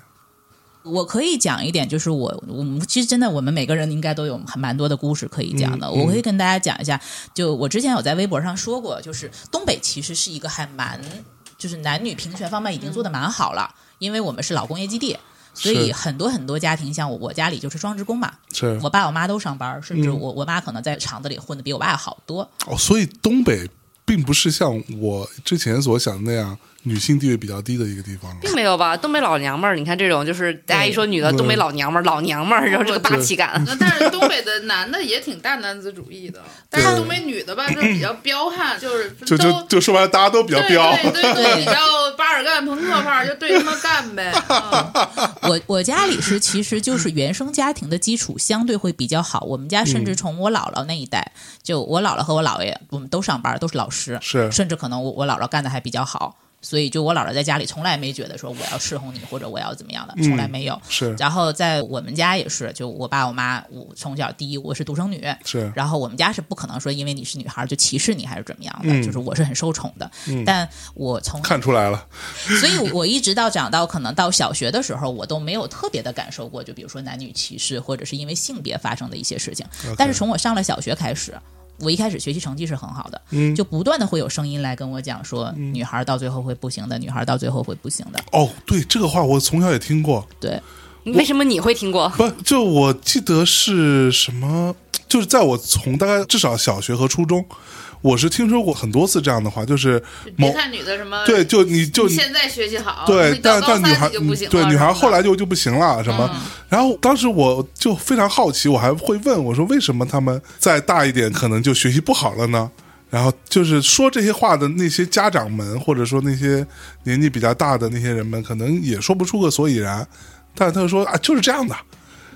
我可以讲一点，就是我我们其实真的我们每个人应该都有很蛮多的故事可以讲的。嗯嗯我可以跟大家讲一下，就我之前有在微博上说过，就是东北其实是一个还蛮就是男女平权方面已经做的蛮好了，因为我们是老工业基地。所以很多很多家庭，像我我家里就是双职工嘛，是我爸我妈都上班，甚至嗯我我妈可能在厂子里混的比我爸好多。哦，所以东北并不是像我之前所想的那样女性地位比较低的一个地方了。并没有吧？东北老娘们儿，你看这种就是大家一说女的，东北老娘们儿，老娘们儿，然后这个霸气感。那但是东北的男的也挺大男子主义的，但是东北女的吧，就比较彪悍，就是就就就说白了，大家都比较对彪。对对，对比较 巴尔干朋克范儿，就对他们干呗。嗯 我我家里是其实就是原生家庭的基础相对会比较好，我们家甚至从我姥姥那一代，就我姥姥和我姥爷，我们都上班，都是老师，是甚至可能我我姥姥干的还比较好。所以，就我姥姥在家里从来没觉得说我要侍候你或者我要怎么样的，从来没有。是然后在我们家也是，就我爸我妈，我从小第一我是独生女，是然后我们家是不可能说因为你是女孩就歧视你还是怎么样的，嗯就是我是很受宠的。但我从看出来了，所以，我一直到长到可能到小学的时候，我都没有特别的感受过，就比如说男女歧视，或者是因为性别发生的一些事情。但是从我上了小学开始，我一开始学习成绩是很好的，嗯就不断的会有声音来跟我讲说，女孩到最后会不行的，女孩到最后会不行的。哦，对这个话我从小也听过，对，为什么你会听过？不就我记得是什么？就是在我从大概至少小学和初中，我是听说过很多次这样的话，就是某别看女的什么，对，就你就你现在学习好，对，但但女孩你就不行对女孩后来就就不行了，什么？嗯然后当时我就非常好奇，我还会问我说，为什么他们再大一点可能就学习不好了呢？然后就是说这些话的那些家长们，或者说那些年纪比较大的那些人们，可能也说不出个所以然，但他就说啊，就是这样的。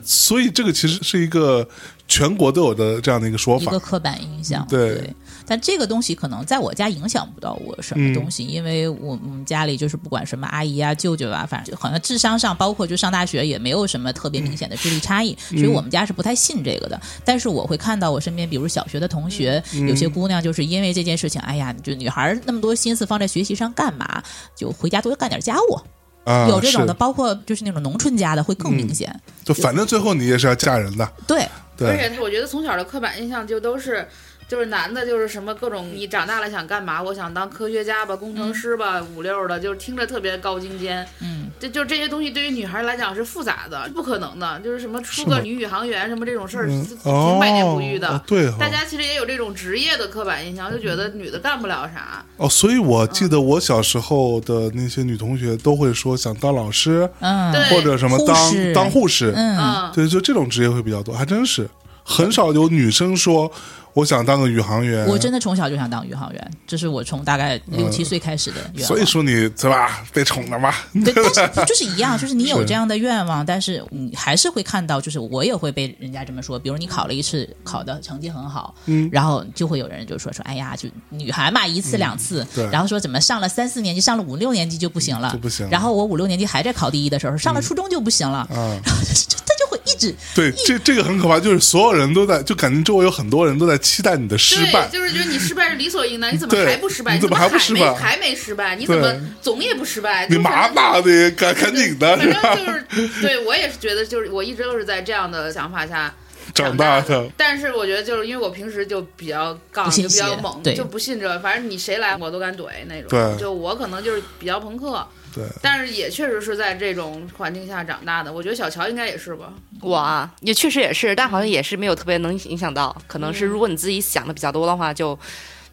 所以这个其实是一个全国都有的这样的一个说法一个。刻板印象。对但这个东西可能在我家影响不到我什么东西，因为我我们家里就是不管什么阿姨啊、舅舅啊，反正就好像智商上，包括就上大学也没有什么特别明显的智力差异，所以我们家是不太信这个的。但是我会看到我身边，比如小学的同学，有些姑娘就是因为这件事情，哎呀，就女孩那么多心思放在学习上干嘛？就回家多干点家务，啊，有这种的，包括就是那种农村家的会更明显。就反正最后你也是要嫁人的，对，对，而且我觉得从小的刻板印象就都是。就是男的，就是什么各种，你长大了想干嘛？我想当科学家吧，工程师吧，五六的，就是听着特别高精尖。嗯，这就这些东西对于女孩来讲是复杂的，不可能的。就是什么出个女宇航员什么这种事儿，嗯挺哦，百年不遇的。哦对哦，大家其实也有这种职业的刻板印象，就觉得女的干不了啥。哦，所以我记得我小时候的那些女同学都会说想当老师，嗯，或者什么当护当护士，嗯，嗯，对，就这种职业会比较多，还真是很少有女生说我想当个宇航员。我真的从小就想当宇航员，这是我从大概六七岁开始的愿望。所以说你对吧，被宠了嘛？对，但是就是一样，就是你有这样的愿望，但是你还是会看到，就是我也会被人家这么说。比如你考了一次，考的成绩很好，嗯然后就会有人就说说，哎呀，就女孩嘛，一次两次，嗯对然后说怎么上了三四年级，上了五六年级就不行了，就不行然后我五六年级还在考第一的时候，上了初中就不行了，啊，然 后就他就会一直对，这这个很可怕，就是所有人都在，就感觉周围有很多人都在期待你的失败对，。就是觉得你失败是理所应当，你怎么还不失败？你怎么么还还不失败没还没失败？你怎么总也不失败？你就麻麻的，赶赶紧的，反正就是，对我也是觉得，就是我一直都是在这样的想法下长大大的，但是我觉得，就是因为我平时就比较杠，就比较猛，就不信这，反正你谁来我都敢怼那种。对就我可能就是比较朋克，对，但是也确实是在这种环境下长大的。我觉得小乔应该也是吧。我啊，也确实也是，但好像也是没有特别能影响到。可能是如果你自己想的比较多的话，就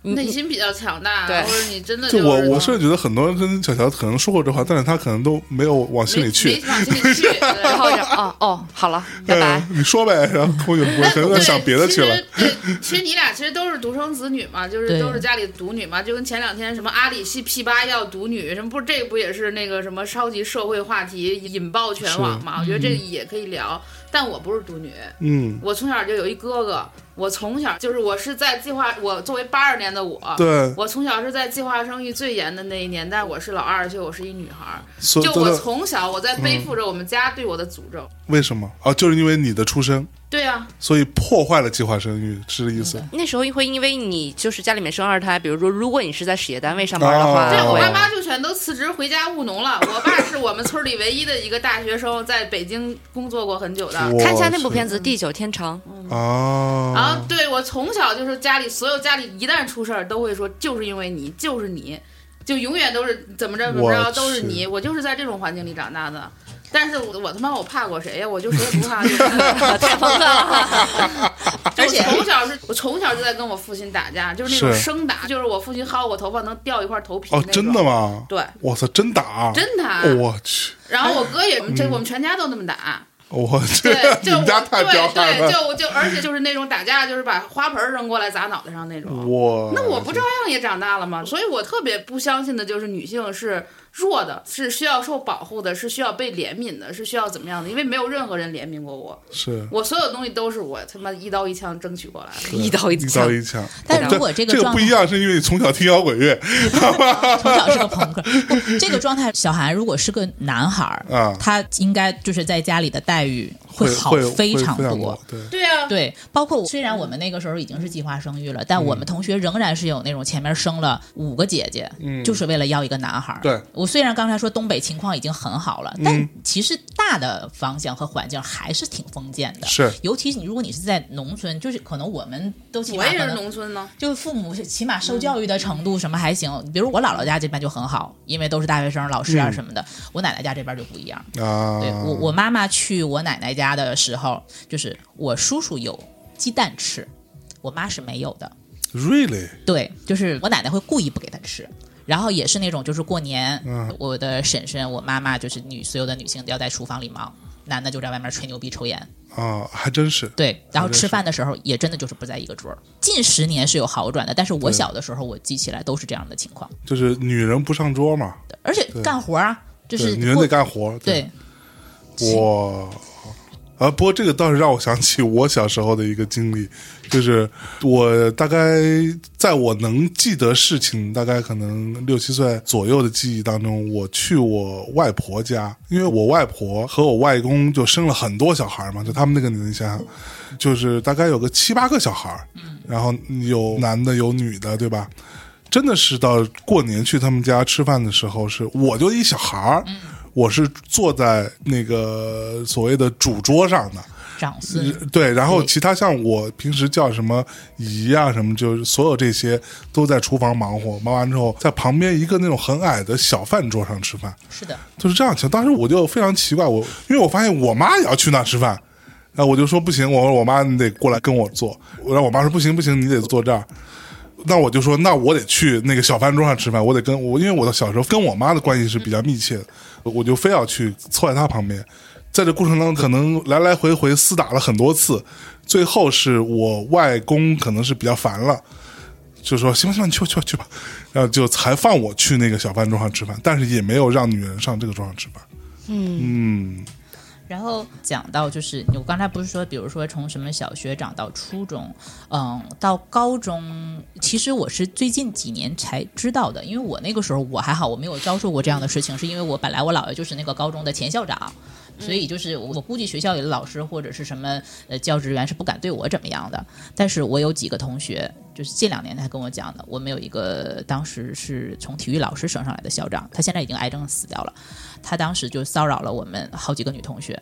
内心比较强大，对或者你真的就我我是甚至觉得很多人跟小乔可能说过这话，但是他可能都没有往心里去没。往心里去。对然后就哦哦，好了，拜拜嗯。，你说呗，然后我就不会，可能在想别的去了。其实对，其实你俩其实都是独生子女嘛，就是都是家里独女嘛，就跟前两天什么阿里系 P 八要独女，什么不这不也是那个什么超级社会话题引爆全网嘛？我觉得这个也可以聊，但我不是独女，嗯，我从小就有一哥哥，我从小就是我是在计划，我作为八二年的我。对，我从小是在计划生育最严的那一年代，我是老二，而且我是一女孩儿。就我从小我在背负着我们家对我的诅咒。为什么啊？就是因为你的出生，对啊，所以破坏了计划生育，是这意思？那时候会因为你就是家里面生二胎，比如说如果你是在事业单位上班的话，哦对我爸妈就全都辞职回家务农了。我爸是我们村里唯一的一个大学生，在北京工作过很久的。看一下那部片子《地久天长》，啊，然后对我从小就是家里所有家里一旦出事儿都会说就是因为你，就是你，就永远都是怎么着怎么着都是你。我就是在这种环境里长大的。但是我我他妈我怕过谁呀？我就谁也不怕，就是 太朋克了。而且从小是我从小就在跟我父亲打架，就是那种生打，就是我父亲薅我头发能掉一块头皮那哦，种。真的？吗？对，我操，真打，真打。哦我去，然后我哥也，这我们全家都那么打。我去对，，你 就我们家太彪对对，悍了，就就而且就是那种打架，就是把花盆扔过来砸脑袋上那种。我那我不照样也长大了吗？所以我特别不相信的就是女性是弱的，是需要受保护的，是需要被怜悯的，是需要怎么样的？因为没有任何人怜悯过我，是我所有东西都是我他妈一刀一枪争取过来的。一刀一一刀枪，一枪。但如果这个这个不一样，是因为你从小听摇滚乐 从小是个朋克。这个状态，小韩如果是个男孩儿啊他应该就是在家里的待遇会好非常多多。，对，对啊，对，包括虽然我们那个时候已经是计划生育了，但我们同学仍然是有那种前面生了五个姐姐，嗯就是为了要一个男孩儿。对我虽然刚才说东北情况已经很好了，但其实大的方向和环境还是挺封建的。是尤其你如果你是在农村，就是可能我们都起我也是农村呢。就是父母起码受教育的程度什么还行，比如我姥姥家这边就很好，因为都是大学生、老师啊什么的。我奶奶家这边就不一样。啊，对我我妈妈去我奶奶家的时候，就是我叔叔有鸡蛋吃，我妈是没有的。really 对，就是我奶奶会故意不给他吃。然后也是那种，就是过年，嗯我的婶婶、我妈妈，就是女所有的女性都要在厨房里忙，男的就在外面吹牛逼、抽烟。啊，还真是。对，然后吃饭的时候也真的就是不在一个桌儿。近十年是有好转的，但是我小的时候我记起来都是这样的情况，就是女人不上桌嘛，而且干活啊，就是，女人得干活。对，哇，啊，不过这个倒是让我想起我小时候的一个经历，就是我大概在我能记得事情，大概可能六七岁左右的记忆当中，我去我外婆家，因为我外婆和我外公就生了很多小孩嘛，就他们那个年龄，你想想，就是大概有个七八个小孩，然后有男的有女的，对吧？真的是到过年去他们家吃饭的时候，是我就一小孩儿，我是坐在那个所谓的主桌上的，长孙对，然后其他像我平时叫什么姨啊什么，就是所有这些都在厨房忙活，忙完之后在旁边一个那种很矮的小饭桌上吃饭，是的，就是这样情况。当时我就非常奇怪，我因为我发现我妈也要去那吃饭，然后我就说不行，我说我妈你得过来跟我坐，然后我妈说不行不行，你得坐这儿。那我就说，那我得去那个小饭桌上吃饭，我得跟我，因为我的小时候跟我妈的关系是比较密切的，我就非要去凑在他旁边。在这过程当中，可能来来回回厮打了很多次，最后是我外公可能是比较烦了，就说行吧行吧，你去吧去吧去吧，然后就才放我去那个小饭桌上吃饭，但是也没有让女人上这个桌上吃饭。嗯然后讲到就是我刚才不是说，比如说从什么小学长到初中，嗯，到高中，其实我是最近几年才知道的，因为我那个时候我还好，我没有遭受过这样的事情，是因为我本来我姥爷就是那个高中的前校长。所以就是我我估计学校里的老师或者是什么呃教职员是不敢对我怎么样的，但是我有几个同学，就是近两年才跟我讲的，我们有一个当时是从体育老师升上来的校长，他现在已经癌症死掉了，他当时就骚扰了我们好几个女同学，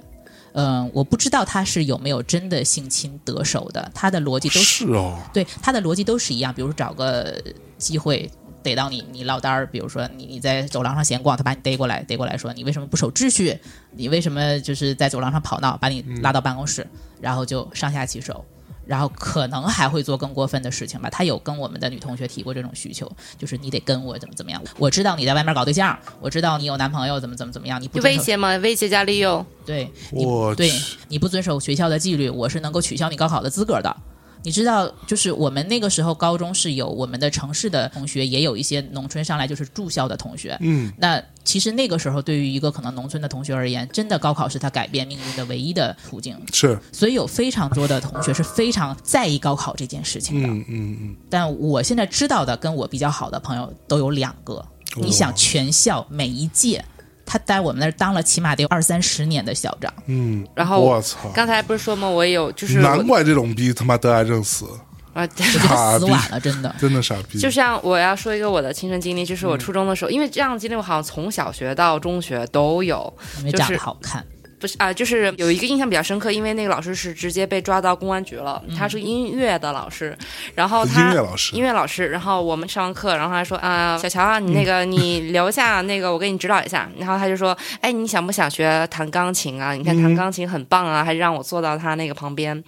嗯，我不知道他是有没有真的性侵得手的，他的逻辑都是是哦，对他的逻辑都是一样，比如找个机会逮到你，你落单儿，比如说你你在走廊上闲逛，他把你逮过来，逮过来说你为什么不守秩序？你为什么就是在走廊上跑闹？把你拉到办公室，然后就上下其手。然后可能还会做更过分的事情吧。他有跟我们的女同学提过这种需求，就是你得跟我怎么怎么样。我知道你在外面搞对象，我知道你有男朋友，怎么怎么怎么样。你威胁吗？威胁加利用。对，你对你不遵守学校的纪律，我是能够取消你高考的资格的。你知道，就是我们那个时候高中是有我们的城市的同学，也有一些农村上来就是住校的同学。嗯，那其实那个时候对于一个可能农村的同学而言，真的高考是他改变命运的唯一的途径。是，所以有非常多的同学是非常在意高考这件事情的。嗯嗯嗯，但我现在知道的，跟我比较好的朋友都有两个。你想，全校每一届，他在我们那儿当了起码得有二三十年的校长。嗯，然后我操，刚才不是说吗？我也有，就是难怪这种逼他妈得癌症死，啊，死晚了，真的。真的傻逼。就像我要说一个我的亲身经历，就是我初中的时候，因为这样的经历我好像从小学到中学都有，因为长得好看，不是啊，就是有一个印象比较深刻，因为那个老师是直接被抓到公安局了，他是音乐的老师，然后他音乐老师。音乐老师，然后我们上完课，然后他说啊，小乔啊，你那个你留下，那个我给你指导一下，然后他就说，哎，你想不想学弹钢琴啊？你看弹钢琴很棒啊，还让我坐到他那个旁边，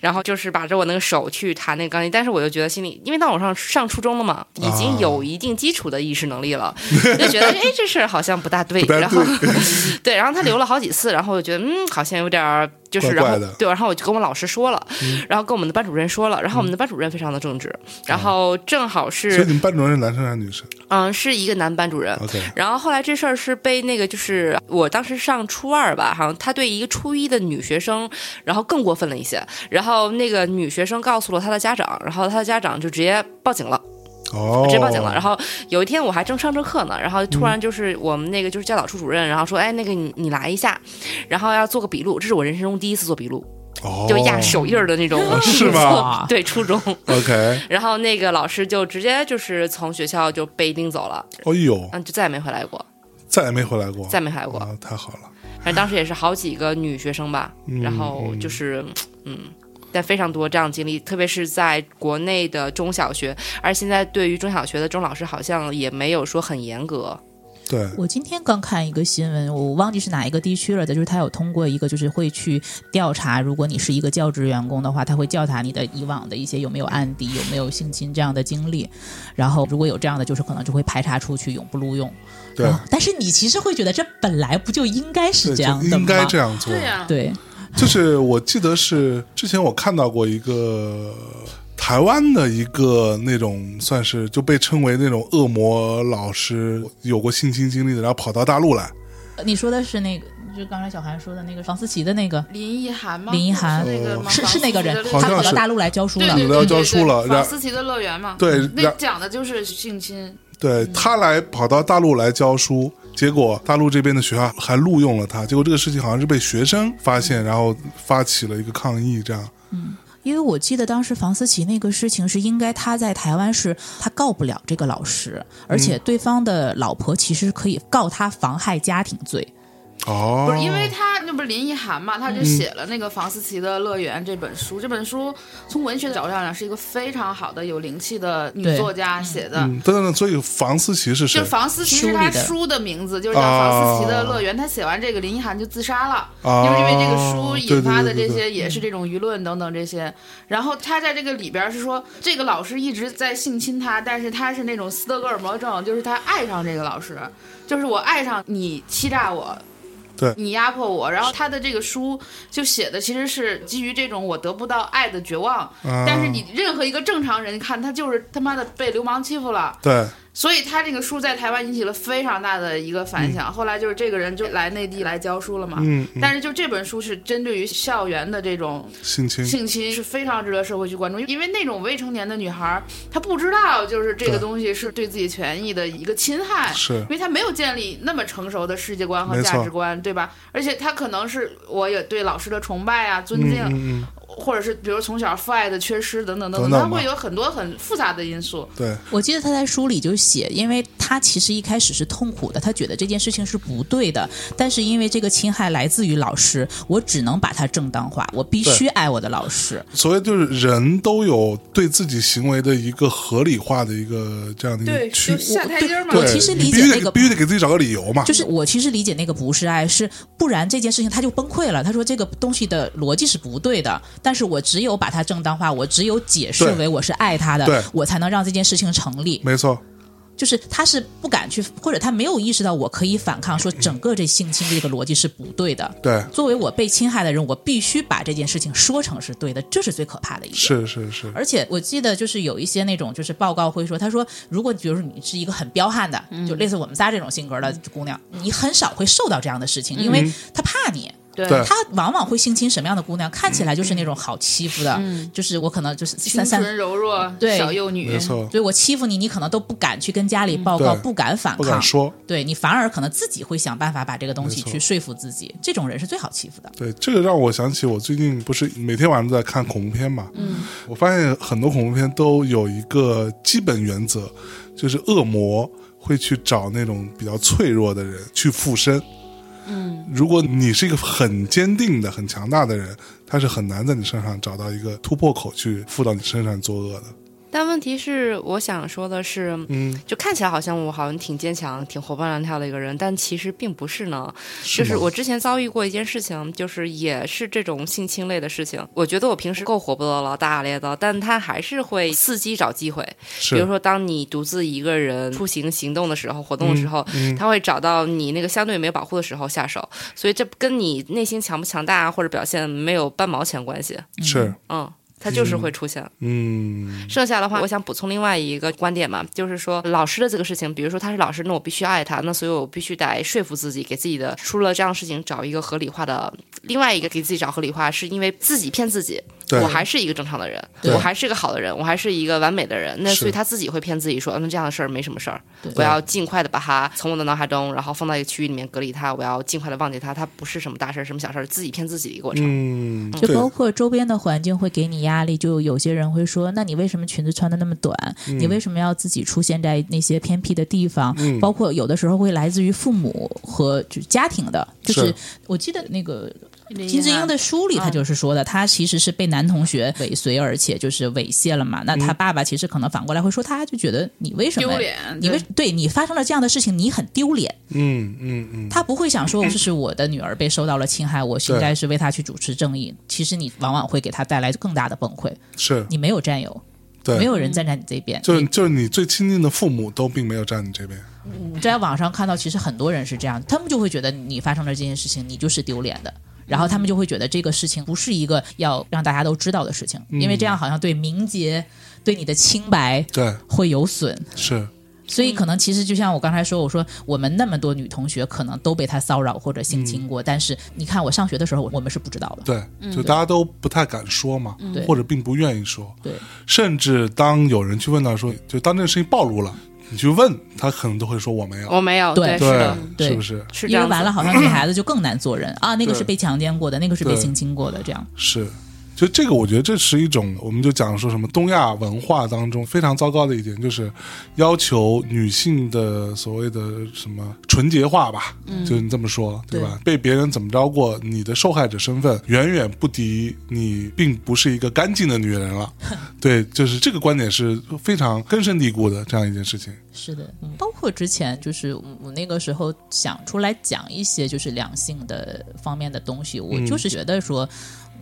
然后就是把着我那个手去弹那个钢琴，但是我就觉得心里，因为当我上上初中了嘛，已经有一定基础的意识能力了，就觉得哎这事儿好像不大对，然后对 对，然后他留了好几次，然后我觉得嗯好像有点儿就是，然后对，然后我就跟我老师说了，然后跟我们的班主任说了，然后我们的班主任非常的正直，然后正好所以是你们班主任是男生还是女生？嗯是一个男班主任，？OK，然后后来这事儿是被那个，就是我当时上初二吧，好像他对一个初一的女学生，然后更过分了一些。然后那个女学生告诉了他的家长，然后他的家长就直接报警了，哦，直接报警了。然后有一天我还正上着课呢，然后突然就是我们那个就是教导处主任，然后说，哎，那个你你来一下，然后要做个笔录，这是我人生中第一次做笔录，哦，就压手印儿的那种，是吗对，初中。OK，然后那个老师就直接就是从学校就被拎走了，哎呦，嗯，就再也没回来过，再也没回来过，再没回来过。啊，太好了，反正当时也是好几个女学生吧，嗯然后就是嗯。但非常多这样的经历，特别是在国内的中小学，而现在对于中小学的中老师好像也没有说很严格。对，我今天刚看一个新闻，我忘记是哪一个地区了的，就是他有通过一个，就是会去调查，如果你是一个教职员工的话，他会调查你的以往的一些有没有案底，有没有性侵这样的经历，然后如果有这样的，就是可能就会排查出去，永不录用。对但是你其实会觉得这本来不就应该是，这样的吗？应该这样做。对呀、对，就是我记得是之前我看到过一个台湾的一个那种算是就被称为那种恶魔老师，有过性侵经历的，然后跑到大陆来。你说的是那个，就刚才小韩说的那个房思琪的那个，林奕涵吗？林奕涵是那个吗？是是那个人，他跑到大陆来教书了。对要对对对教书了房思琪的乐园嘛。对那讲的就是性侵。对他来跑到大陆来教书，结果大陆这边的学校还录用了他，结果这个事情好像是被学生发现，然后发起了一个抗议，这样。嗯因为我记得当时房思琪那个事情是应该他在台湾是他告不了这个老师，而且对方的老婆其实可以告他妨害家庭罪。哦，不是因为他那不是林奕涵嘛，他就写了那个房思琪的乐园这本书。这本书从文学角度上讲是一个非常好的有灵气的女作家写的。嗯，等等等，所以房思琪是谁就？房思琪是他书的名字，就是叫《房思琪的乐园》。他写完这个，林奕涵就自杀了，哦因为因为这个书引发的这些也是这种舆论等等这些。然后他在这个里边是说，这个老师一直在性侵他，但是他是那种斯德哥尔摩症，就是他爱上这个老师，就是我爱上你欺诈我。对。你压迫我，然后他的这个书就写的其实是基于这种我得不到爱的绝望，啊。但是你任何一个正常人看他就是他妈的被流氓欺负了，对所以他这个书在台湾引起了非常大的一个反响。后来就是这个人就来内地来教书了嘛。嗯嗯但是就这本书是针对于校园的这种性侵，性侵，是非常值得社会去关注，因为那种未成年的女孩儿，她不知道就是这个东西是对自己权益的一个侵害。是因为她没有建立那么成熟的世界观和价值观，对吧？而且她可能是我也对老师的崇拜啊、尊敬，或者是比如从小父爱的缺失等等等等，等等吧它会有很多很复杂的因素。对我记得他在书里就写，因为他其实一开始是痛苦的，他觉得这件事情是不对的，但是因为这个侵害来自于老师，我只能把它正当化，我必须爱我的老师。所谓就是人都有对自己行为的一个合理化的一个这样的一对，个趋就下台阶嘛。我其实理解那个必须得给自己找个理由嘛。就是我其实理解那个不是爱，是不然这件事情他就崩溃了。他说这个东西的逻辑是不对的，但是我只有把它正当化，我只有解释为我是爱他的，我才能让这件事情成立。没错，就是他是不敢去，或者他没有意识到我可以反抗，说整个这性侵这个逻辑是不对的。对，作为我被侵害的人，我必须把这件事情说成是对的，这是最可怕的一点。是是是，而且我记得就是有一些那种就是报告会说，他说如果比如说你是一个很彪悍的，就类似我们仨这种性格的姑娘，你很少会受到这样的事情，因为他怕你。对对他往往会性侵什么样的姑娘？看起来就是那种好欺负的，就是我可能就是清三三，纯柔弱，对小幼女，没错，所以我欺负你，你可能都不敢去跟家里报告，对不敢反抗不敢，说。对你反而可能自己会想办法把这个东西去说服自己。这种人是最好欺负的。对，这个让我想起我最近不是每天晚上都在看恐怖片嘛，嗯，我发现很多恐怖片都有一个基本原则，就是恶魔会去找那种比较脆弱的人去附身。嗯，如果你是一个很坚定的、很强大的人，他是很难在你身上找到一个突破口去附到你身上作恶的。但问题是，我想说的是，嗯，就看起来好像我好像挺坚强、挺活蹦乱跳的一个人，但其实并不是呢。就是我之前遭遇过一件事情，就是也是这种性侵类的事情。我觉得我平时够活泼的了，大咧的，但他还是会伺机找机会。是，比如说，当你独自一个人出行、行动的时候、活动的时候，嗯他会找到你那个相对没有保护的时候下手。所以这跟你内心强不强大或者表现没有半毛钱关系。是，嗯，他就是会出现。嗯，剩下的话，我想补充另外一个观点嘛，就是说老师的这个事情，比如说他是老师，那我必须爱他，那所以我必须得说服自己，给自己的出了这样的事情找一个合理化的。另外一个给自己找合理化，是因为自己骗自己，对我还是一个正常的人，对我还是一个好的人，我还是一个完美的人。那所以他自己会骗自己说，嗯，这样的事儿没什么事儿对，我要尽快的把它从我的脑海中，然后放到一个区域里面隔离它，我要尽快的忘记它，它不是什么大事儿，什么小事儿，自己骗自己的一个过程。嗯，就包括周边的环境会给你压力，就有些人会说：“那你为什么裙子穿的那么短？你为什么要自己出现在那些偏僻的地方？”嗯包括有的时候会来自于父母和就是家庭的，就是是我记得那个金智英的书里，他就是说的，他其实是被男同学尾随，而且就是猥亵了嘛。那他爸爸其实可能反过来会说，他就觉得你为什么丢脸你为对对你发生了这样的事情，你很丢脸。嗯嗯嗯，他不会想说，这是我的女儿被受到了侵害，我应该是为她去主持正义。其实你往往会给他带来更大的崩溃。是你没有战友，对，没有人站在你这边。就是就是你最亲近的父母都并没有站你这边，你在网上看到，其实很多人是这样，他们就会觉得你发生了这件事情，你就是丢脸的。然后他们就会觉得这个事情不是一个要让大家都知道的事情，因为这样好像对名节、对你的清白对，会有损。是。所以可能其实就像我刚才说，我说我们那么多女同学可能都被他骚扰或者性侵过，但是你看我上学的时候，我们是不知道的。对，就大家都不太敢说嘛，对。或者并不愿意说，对，甚至当有人去问他说，就当这个事情暴露了，你去问他，可能都会说我没有，我没有，对是的，对。是不是？因为完了，好像女孩子就更难做人。啊，那个是被强奸过的，那个是被性侵过的，这样。是，就这个，我觉得这是一种，我们就讲说什么东亚文化当中非常糟糕的一点，就是要求女性的所谓的什么纯洁化吧，嗯就你这么说，对吧？被别人怎么着过，你的受害者身份远远不敌你，并不是一个干净的女人了。对，就是这个观点是非常根深蒂固的这样一件事情。是的，包括之前就是我那个时候想出来讲一些就是两性的方面的东西，我就是觉得说。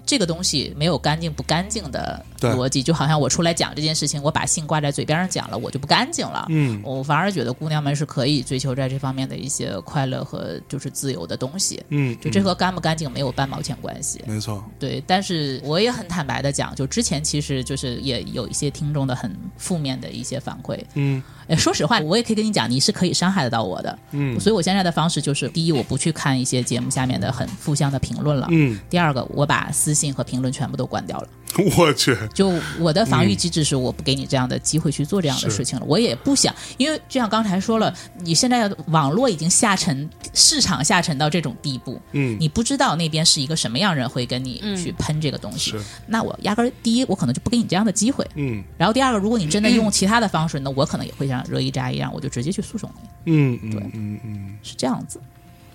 这个东西没有干净不干净的逻辑，就好像我出来讲这件事情，我把性挂在嘴边上讲了，我就不干净了。嗯我反而觉得姑娘们是可以追求在这方面的一些快乐和就是自由的东西。嗯，就这和干不干净没有半毛钱关系。没错，对，但是我也很坦白的讲，就之前其实就是也有一些听众的很负面的一些反馈。嗯哎，说实话，我也可以跟你讲，你是可以伤害得到我的。嗯所以我现在的方式就是，第一，我不去看一些节目下面的很负向的评论了；嗯，第二个，我把私信和评论全部都关掉了。我去，就我的防御机制是，我不给你这样的机会去做这样的事情了。我也不想，因为就像刚才说了，你现在的网络已经下沉，市场下沉到这种地步，嗯你不知道那边是一个什么样人会跟你去喷这个东西。是那我压根儿第一，我可能就不给你这样的机会。嗯然后第二个，如果你真的用其他的方式，那我可能也会像热依扎一样，我就直接去诉讼你，嗯对。嗯嗯，是这样子。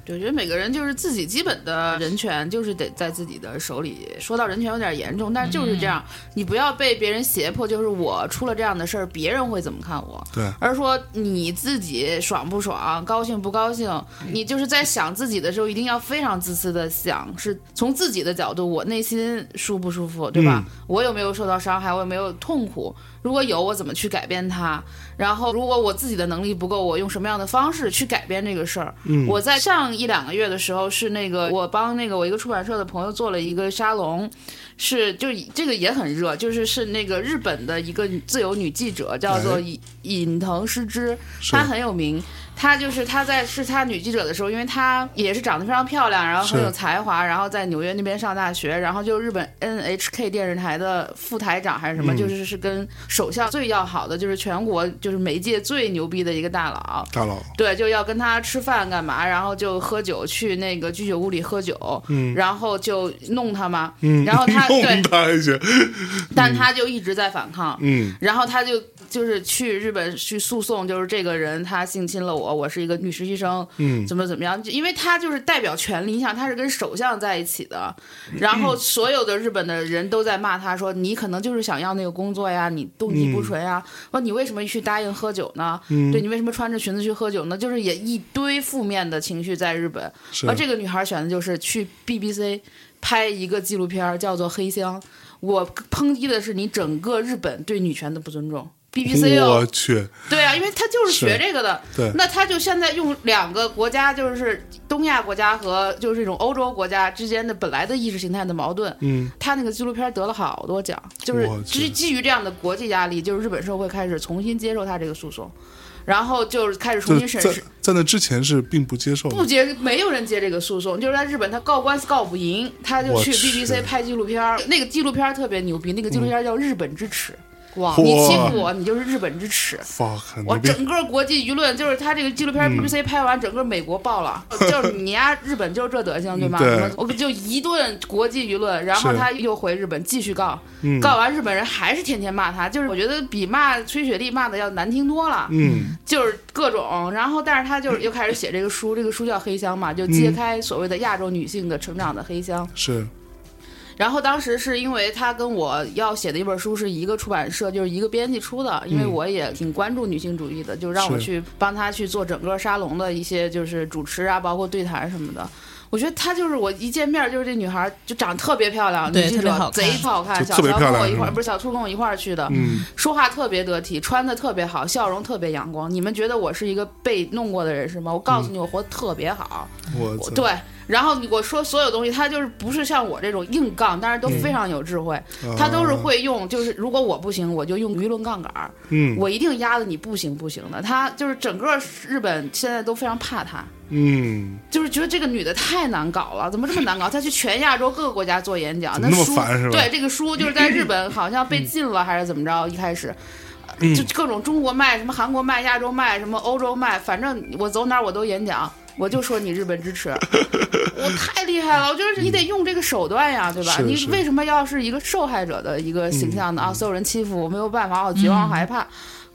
我觉得每个人就是自己基本的人权，就是得在自己的手里。说到人权有点严重，但是就是这样，你不要被别人胁迫，就是我出了这样的事儿，别人会怎么看我？对，而是说你自己爽不爽，高兴不高兴，你就是在想自己的时候，一定要非常自私的想，是从自己的角度，我内心舒不舒服，对吧？我有没有受到伤害？我有没有痛苦？如果有，我怎么去改变它？然后，如果我自己的能力不够，我用什么样的方式去改变这个事儿？嗯我在上一两个月的时候，是那个我帮那个我一个出版社的朋友做了一个沙龙，是就这个也很热，就是是那个日本的一个自由女记者，叫做哎尹尹藤诗织，她很有名。她就是她在是她女记者的时候，因为她也是长得非常漂亮，然后很有才华，然后在纽约那边上大学，然后就日本 NHK 电视台的副台长还是什么，嗯。就是是跟首相最要好的，就是全国就是媒介最牛逼的一个大佬。大佬，对，就要跟他吃饭干嘛，然后就喝酒，去那个居酒屋里喝酒，嗯。然后就弄他嘛，嗯，然后他 弄对，他一些，但他就一直在反抗，嗯。然后他就就是去日本去诉讼，就是这个人他性侵了我，我是一个女实习生，嗯怎么怎么样，因为他就是代表权力，你想他是跟首相在一起的，然后 所有的日本的人都在骂他说，你可能就是想要那个工作呀，你动机不纯呀，说你为什么去答应喝酒呢？嗯对你为什么穿着裙子去喝酒呢？就是也一堆负面的情绪在日本，而这个女孩选的就是去 BBC 拍一个纪录片，叫做《黑箱》。我抨击的是你整个日本对女权的不尊重。BBC 哦，我去，对啊，因为他就是学这个的。对那他就现在用两个国家，就是东亚国家和就是这种欧洲国家之间的本来的意识形态的矛盾。嗯他那个纪录片得了好多奖，就是基基于这样的国际压力，就是日本社会开始重新接受他这个诉讼，然后就是开始重新审视。在那之前是并不接受，不接，没有人接这个诉讼，就是在日本，他告官司告不赢，他就去 BBC 拍纪录片。那个纪录片特别牛逼，那个纪录片叫《日本之耻》，哇你欺负我，你就是日本之耻。fuck，我！整个国际舆论就是他这个纪录片 BBC 拍完，整个美国爆了，就是你呀，日本就是这德行，对吗？我就一顿国际舆论，然后他又回日本继续告，嗯。告完日本人还是天天骂他，就是我觉得比骂崔雪莉骂的要难听多了，嗯。就是各种，然后但是他就是又开始写这个书，这个书叫《黑箱》嘛，就揭开所谓的亚洲女性的成长的黑箱。是然后当时是因为他跟我要写的一本书是一个出版社，就是一个编辑出的，因为我也挺关注女性主义的，就让我去帮他去做整个沙龙的一些就是主持啊，包括对谈什么的。我觉得她就是我一见面就是这女孩就长得特别漂亮，对女记者特别好看贼好看。小乔跟我一块儿，不是小兔跟我一块儿去的，嗯说话特别得体，穿的特别好，笑容特别阳光。你们觉得我是一个被弄过的人是吗？我告诉你，我活得特别好。我对，然后我说所有东西，他就是不是像我这种硬杠，但是都非常有智慧。他都是会用，就是如果我不行，我就用舆论杠杆儿，嗯我一定压得你不行不行的。他就是整个日本现在都非常怕他。嗯，就是觉得这个女的太难搞了，怎么这么难搞？她去全亚洲各个国家做演讲，那书对这个书就是在日本好像被禁了还是怎么着？一开始。嗯就各种中国卖，什么韩国卖，亚洲卖，什么欧洲卖，反正我走哪儿我都演讲，我就说你日本支持，我太厉害了！我就是你得用这个手段呀，对吧？你为什么要是一个受害者的一个形象呢？啊，所有人欺负我没有办法，我绝望害怕。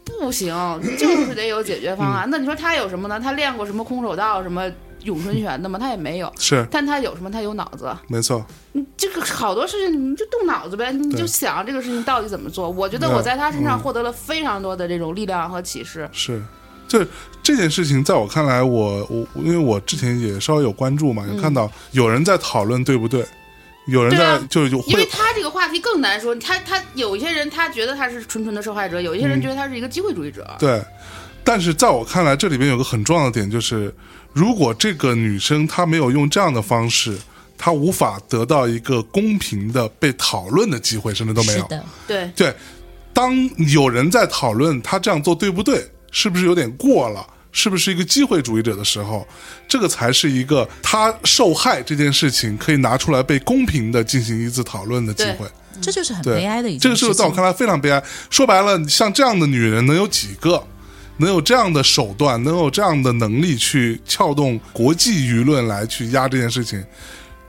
不行，就是得有解决方案。那你说他有什么呢？他练过什么空手道、什么咏春拳的吗？他也没有。是但他有什么？他有脑子。没错，你这个好多事情，你就动脑子呗，你就想这个事情到底怎么做。我觉得我在他身上嗯获得了非常多的这种力量和启示。是。这这件事情，在我看来，我我因为我之前也稍微有关注嘛，有看到有人在讨论对不对，有人在、啊就是有因为他这个话题更难说，他他有一些人他觉得他是纯纯的受害者，有一些人觉得他是一个机会主义者。对，但是在我看来，这里边有个很重要的点，就是如果这个女生她没有用这样的方式，她无法得到一个公平的被讨论的机会，甚至都没有。是的，对，对，当有人在讨论她这样做对不对，是不是有点过了？是不是一个机会主义者的时候，这个才是一个他受害这件事情可以拿出来被公平的进行一次讨论的机会。这就是很，悲哀的一件事这个件事情。在我看来非常悲哀。说白了，像这样的女人能有几个？能有这样的手段，能有这样的能力去撬动国际舆论来去压这件事情？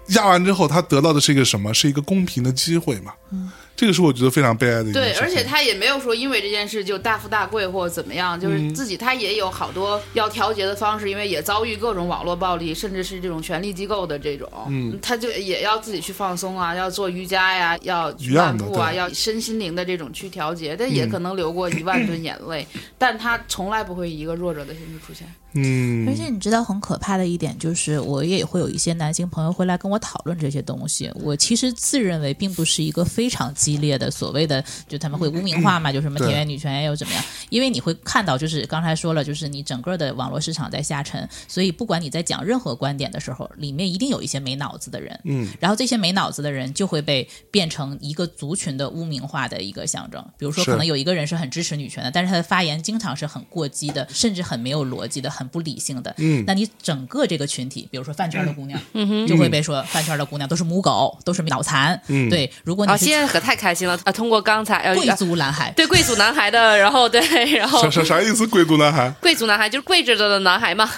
压完之后，她得到的是一个什么？是一个公平的机会嘛？嗯，这个是我觉得非常悲哀的一件对，事情。而且他也没有说因为这件事就大富大贵或者怎么样，就是自己他也有好多要调节的方式，因为也遭遇各种网络暴力，甚至是这种权力机构的这种，嗯，他就也要自己去放松啊，要做瑜伽呀，要去一样的漫步啊，要身心灵的这种去调节，但也可能流过一万吨眼泪，但他从来不会以一个弱者的形式出现。嗯，而且你知道很可怕的一点就是，我也会有一些男性朋友会来跟我讨论这些东西。我其实自认为并不是一个非常激烈的所谓的，就他们会污名化嘛，就什么田园女权又怎么样？因为你会看到，就是刚才说了，就是你整个的网络市场在下沉，所以不管你在讲任何观点的时候，里面一定有一些没脑子的人，嗯，然后这些没脑子的人就会被变成一个族群的污名化的一个象征。比如说，可能有一个人是很支持女权的，但是他的发言经常是很过激的，甚至很没有逻辑的，很不理性的。嗯那你整个这个群体，比如说饭圈的姑娘，就会被说饭圈的姑娘都是母狗，都是脑残。嗯对，如果你啊，现在可太开心了啊！通过刚才呃贵族男孩，对贵族男孩的，然后对，然后啥啥啥意思？贵族男孩？贵族男孩就是跪着的男孩嘛。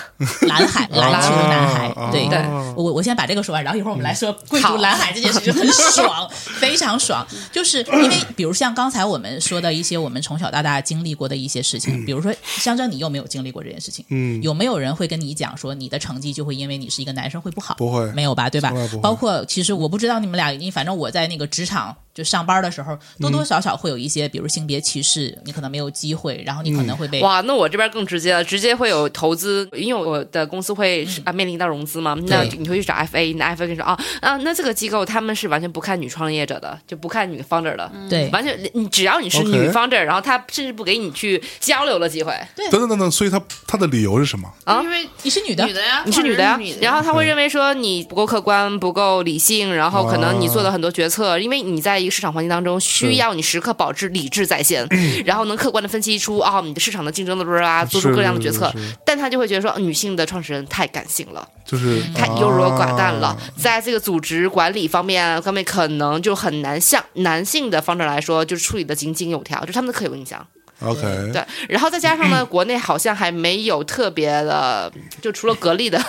蓝海，篮球男孩，啊对对我我先把这个说完，然后一会儿我们来说贵族蓝海这件事就很爽，非常爽。就是因为比如像刚才我们说的一些我们从小到大经历过的一些事情，比如说香珍，你有没有经历过这件事情？嗯有没有人会跟你讲说你的成绩就会因为你是一个男生会不好？不会。没有吧？对吧？包括其实我不知道你们俩，你反正我在那个职场就上班的时候，多多少少会有一些，比如性别歧视，你可能没有机会，然后你可能会被哇，那我这边更直接了，直接会有投资，因为我的公司会是啊面临到融资嘛，那你会去找 FA，那 FA 跟你说啊啊，那这个机构他们是完全不看女创业者的，就不看女 founder 的，对。完全你只要你是女 founder，然后他甚至不给你去交流的机会。对。等等等等，所以他他的理由是什么？啊？因为你是女的。女，的呀，你是女的呀？的，然后他会认为说你不够客观、不够理性，然后可能你做的很多决策，因为你在一个市场环境当中，需要你时刻保持理智在线，然后能客观的分析出啊、你的市场的竞争的不是啊，做出各样的决策。是是。是。但他就会觉得说，女性的创始人太感性了。就是太优柔寡断了，啊。在这个组织管理方面方面，可能就很难像男性的方面来说，就是处理的井井有条，就是他们的可有印象。OK，对，然后再加上呢，国内好像还没有特别的，就除了格力的，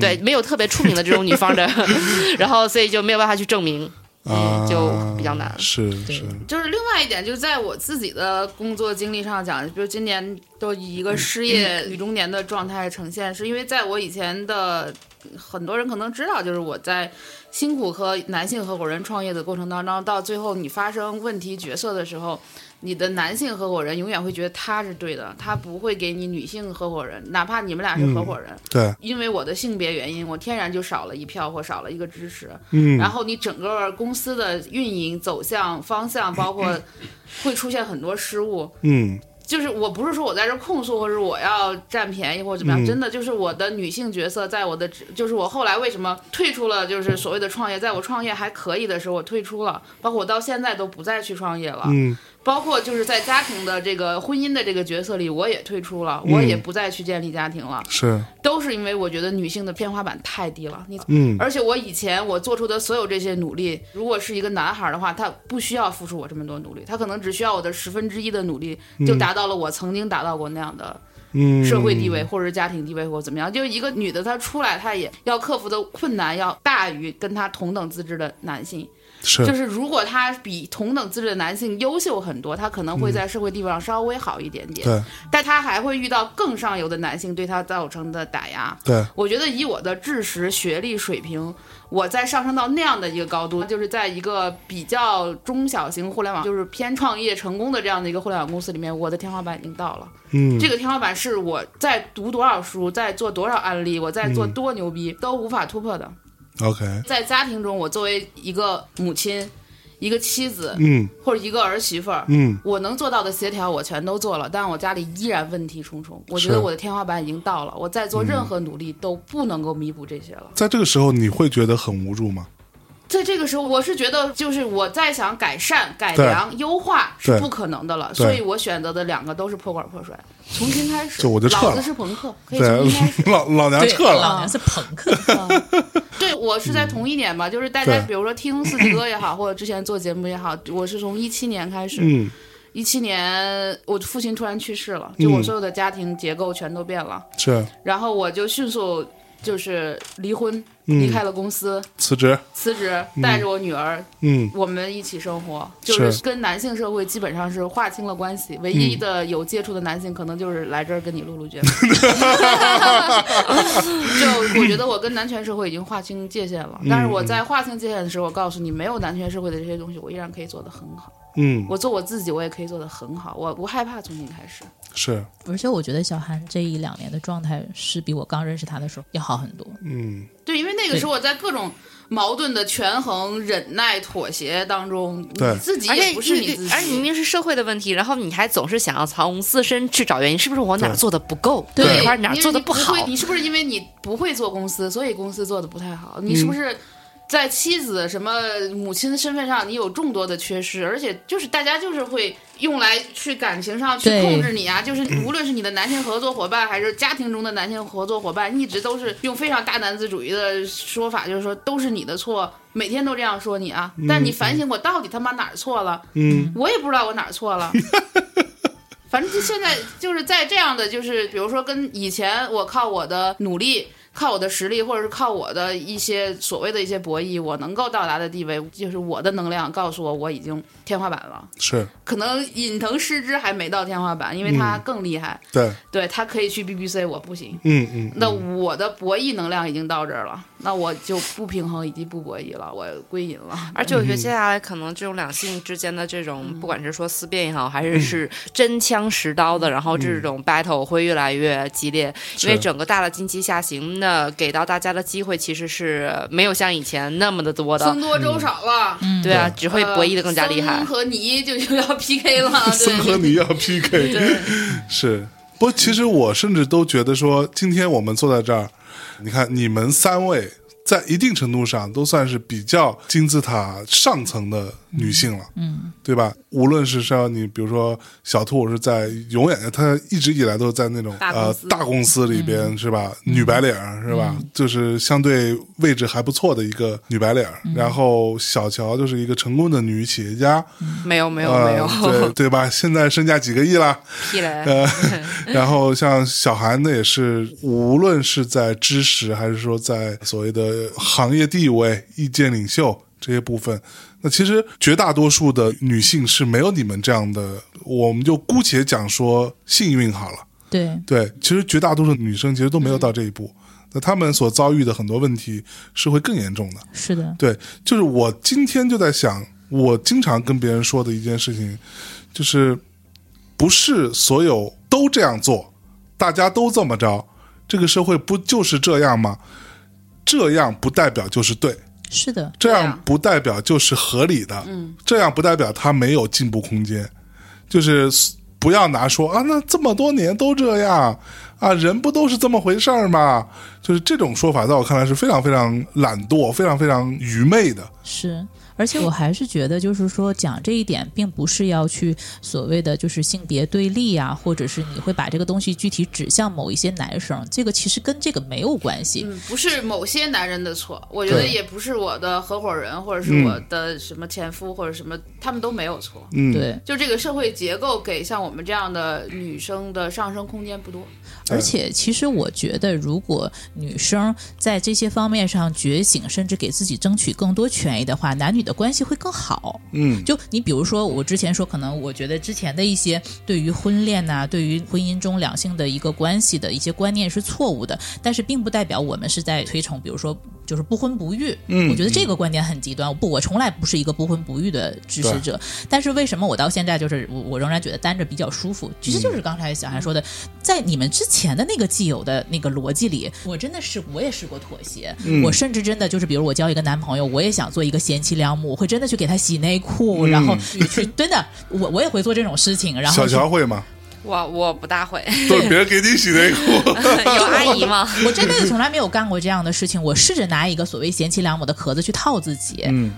对，没有特别出名的这种女方的，然后所以就没有办法去证明，啊嗯，就比较难。是是，就是另外一点，就是在我自己的工作经历上讲，比如今年都以一个失业女中年的状态呈现，是因为在我以前的很多人可能知道，就是我在辛苦和男性合伙人创业的过程当中，到最后你发生问题角色的时候。你的男性合伙人永远会觉得他是对的，他不会给你女性合伙人，哪怕你们俩是合伙人，对，因为我的性别原因，我天然就少了一票或少了一个支持。嗯，然后你整个公司的运营走向方向，包括 会出现很多失误。嗯就是我不是说我在这控诉，或者我要占便宜或者怎么样，嗯真的就是我的女性角色，在我的就是我后来为什么退出了，就是所谓的创业，在我创业还可以的时候，我退出了，包括我到现在都不再去创业了。嗯包括就是在家庭的这个婚姻的这个角色里，我也退出了，嗯我也不再去建立家庭了，是，都是因为我觉得女性的天花板太低了。你嗯而且我以前我做出的所有这些努力，如果是一个男孩的话，他不需要付出我这么多努力，他可能只需要我的十分之一的努力，就达到了我曾经达到过那样的嗯，社会地位，或者是家庭地位，或者怎么样。就是一个女的，她出来，她也要克服的困难要大于跟她同等资质的男性。是。就是如果他比同等资质的男性优秀很多，他可能会在社会地位上稍微好一点点，对。但他还会遇到更上游的男性对他造成的打压。对，我觉得以我的知识、学历水平，我在上升到那样的一个高度，就是在一个比较中小型互联网，就是偏创业成功的这样的一个互联网公司里面，我的天花板已经到了。嗯。这个天花板是我在读多少书，在做多少案例，我在做多牛逼、都无法突破的。OK，在家庭中，我作为一个母亲、一个妻子嗯或者一个儿媳妇儿，嗯我能做到的协调我全都做了，但我家里依然问题重重。我觉得我的天花板已经到了，我再做任何努力都不能够弥补这些了。在这个时候你会觉得很无助吗？在这个时候，我是觉得，就是我在想改善、改良、优化是不可能的了，所以我选择的两个都是破罐破摔，重新开始。就我就撤了老子是朋克，可以重新开始。老老娘，撤了，老娘是朋克，对，我是在同一年吧，就是大家比如说听四季歌也好，或者之前做节目也好，我是从一七年开始，嗯一七年我父亲突然去世了，就我所有的家庭结构全都变了，是然后我就迅速就是离婚，嗯。离开了公司，辞职，辞职，带着我女儿，嗯。我们一起生活，就是是跟男性社会基本上是划清了关系，唯一的有接触的男性可能就是来这儿跟你录录节目。就我觉得我跟男权社会已经划清界限了，但是我在划清界限的时候，我告诉你，没有男权社会的这些东西，我依然可以做得很好。嗯。我做我自己，我也可以做得很好，我不害怕重新开始。是。而且我觉得小韩这一两年的状态是比我刚认识他的时候要好很多。嗯。对，因为那个时候我在各种矛盾的权衡、忍耐、妥协当中，对。你自己也不是你自己，而且明明是社会的问题，然后你还总是想要从自身去找原因，是不是我哪儿做的不够，对。哪做的不好会？你是不是因为你不会做公司，所以公司做的不太好？你嗯。是不是在妻子什么母亲的身份上，你有众多的缺失？而且就是大家就是会用来去感情上去控制你啊，就是无论是你的男性合作伙伴，还是家庭中的男性合作伙伴，一直都是用非常大男子主义的说法，就是说都是你的错，每天都这样说你啊。但你反省我到底他妈哪儿错了？嗯我也不知道我哪儿错了。反正就现在就是在这样的，就是比如说跟以前我靠我的努力、靠我的实力，或者是靠我的一些所谓的一些博弈，我能够到达的地位，就是我的能量告诉我我已经天花板了。是。可能尹腾师之还没到天花板，因为他更厉害，对，对他可以去 BBC，我不行。嗯嗯那我的博弈能量已经到这儿了，那我就不平衡以及不博弈了，我归隐了。而且我觉得接下来可能这种两性之间的这种，不管是说思辨也好，还是是真枪实刀的，然后这种 battle 会越来越激烈，因为整个大的经济下行，那给到大家的机会其实是没有像以前那么的多的僧。多粥少了，对啊，只会博弈的更加厉害僧。和泥就就要 PK 了，僧和对。你要 PK，是。不其实我甚至都觉得说，今天我们坐在这儿，你看你们三位在一定程度上都算是比较金字塔上层的女性了，嗯，对吧？无论是像你，比如说小兔是在永远她一直以来都是在那种呃大公司里边、是吧？女白领是吧？就是相对位置还不错的一个女白领儿。然后小乔就是一个成功的女企业家，没有没有呃没有，对对吧？现在身价几个亿了，屁嘞！呃，然后像小韩呢，也是无论是在知识还是说在所谓的行业地位、意见领袖这些部分，那其实绝大多数的女性是没有你们这样的，我们就姑且讲说幸运好了。对，对，其实绝大多数女生其实都没有到这一步，那她们所遭遇的很多问题是会更严重的。是的，对，就是我今天就在想，我经常跟别人说的一件事情，就是不是所有都这样做，大家都这么着，这个社会不就是这样吗？这样不代表就是对，是的，这样不代表就是合理的，嗯，这样不代表他没有进步空间，就是不要拿说啊，那这么多年都这样啊，人不都是这么回事儿吗？就是这种说法，在我看来是非常非常懒惰、非常非常愚昧的。是。而且我还是觉得，就是说讲这一点，并不是要去所谓的就是性别对立啊，或者是你会把这个东西具体指向某一些男生，这个其实跟这个没有关系。嗯，不是某些男人的错，我觉得也不是我的合伙人或者是嗯我的什么前夫或者什么，他们都没有错。嗯，对，就这个社会结构给像我们这样的女生的上升空间不多。而且，其实我觉得，如果女生在这些方面上觉醒，甚至给自己争取更多权益的话，男女的关系会更好。嗯，就你比如说，我之前说，可能我觉得之前的一些对于婚恋呐、对于婚姻中两性的一个关系的一些观念是错误的，但是并不代表我们是在推崇，比如说就是不婚不育。嗯我觉得这个观点很极端。不，我从来不是一个不婚不育的支持者。但是为什么我到现在就是我我仍然觉得单着比较舒服？其实就是刚才小韩说的，在你们之前的那个既有的那个逻辑里，我真的是我也试过妥协。我甚至真的就是，比如我交一个男朋友，我也想做一个贤妻良母，我会真的去给他洗内裤，然后去真的，我我也会做这种事情。然后小乔会吗？我我不大会，都是别人给你洗内裤。有阿姨吗？我这辈子从来没有干过这样的事情。我试着拿一个所谓贤妻良母的壳子去套自己，嗯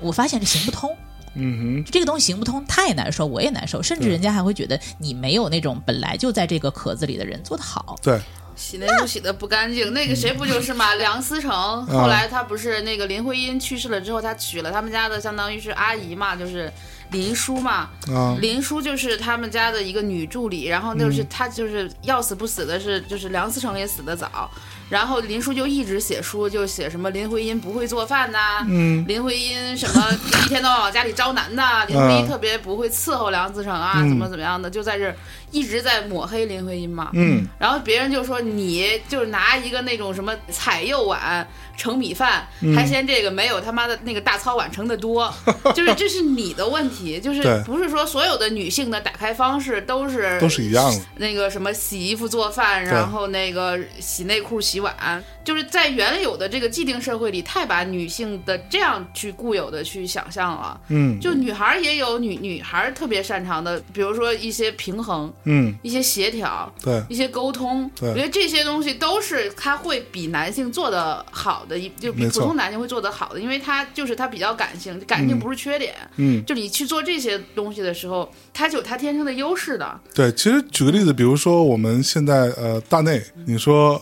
我发现这行不通。嗯哼，这个东西行不通，他也难受，我也难受，甚至人家还会觉得你没有那种本来就在这个壳子里的人做得好。对，洗内裤洗的不干净，那个谁不就是吗？梁思成后来他不是那个林徽因去世了之后，他娶了他们家的相当于是阿姨嘛，就是林叔嘛。啊，林叔就是他们家的一个女助理，然后就是他就是要死不死的是，就是梁思成也死得早，然后林叔就一直写书，就写什么林徽因不会做饭呐、嗯。林徽因什么一天到晚往家里招男的、林徽因特别不会伺候梁思成啊，怎么怎么样的，就在这儿一直在抹黑林徽因嘛。嗯。然后别人就说你就是拿一个那种什么彩釉碗盛米饭，嗯。还嫌这个没有他妈的那个大操碗盛的多，就是这是你的问题，就是不是说所有的女性的打开方式都是都是一样的。那个什么洗衣服做饭，然后那个洗内裤洗碗，就是在原有的这个既定社会里，太把女性的这样去固有的去想象了。嗯。就女孩儿也有女女孩儿特别擅长的，比如说一些平衡、嗯，一些协调、对，一些沟通，对。我觉得这些东西都是她会比男性做的好的，一就比普通男性会做的好的，因为他就是他比较感性，感性不是缺点。嗯，就你去做这些东西的时候，他就有他天生的优势的。对，其实举个例子，比如说我们现在呃大内，你说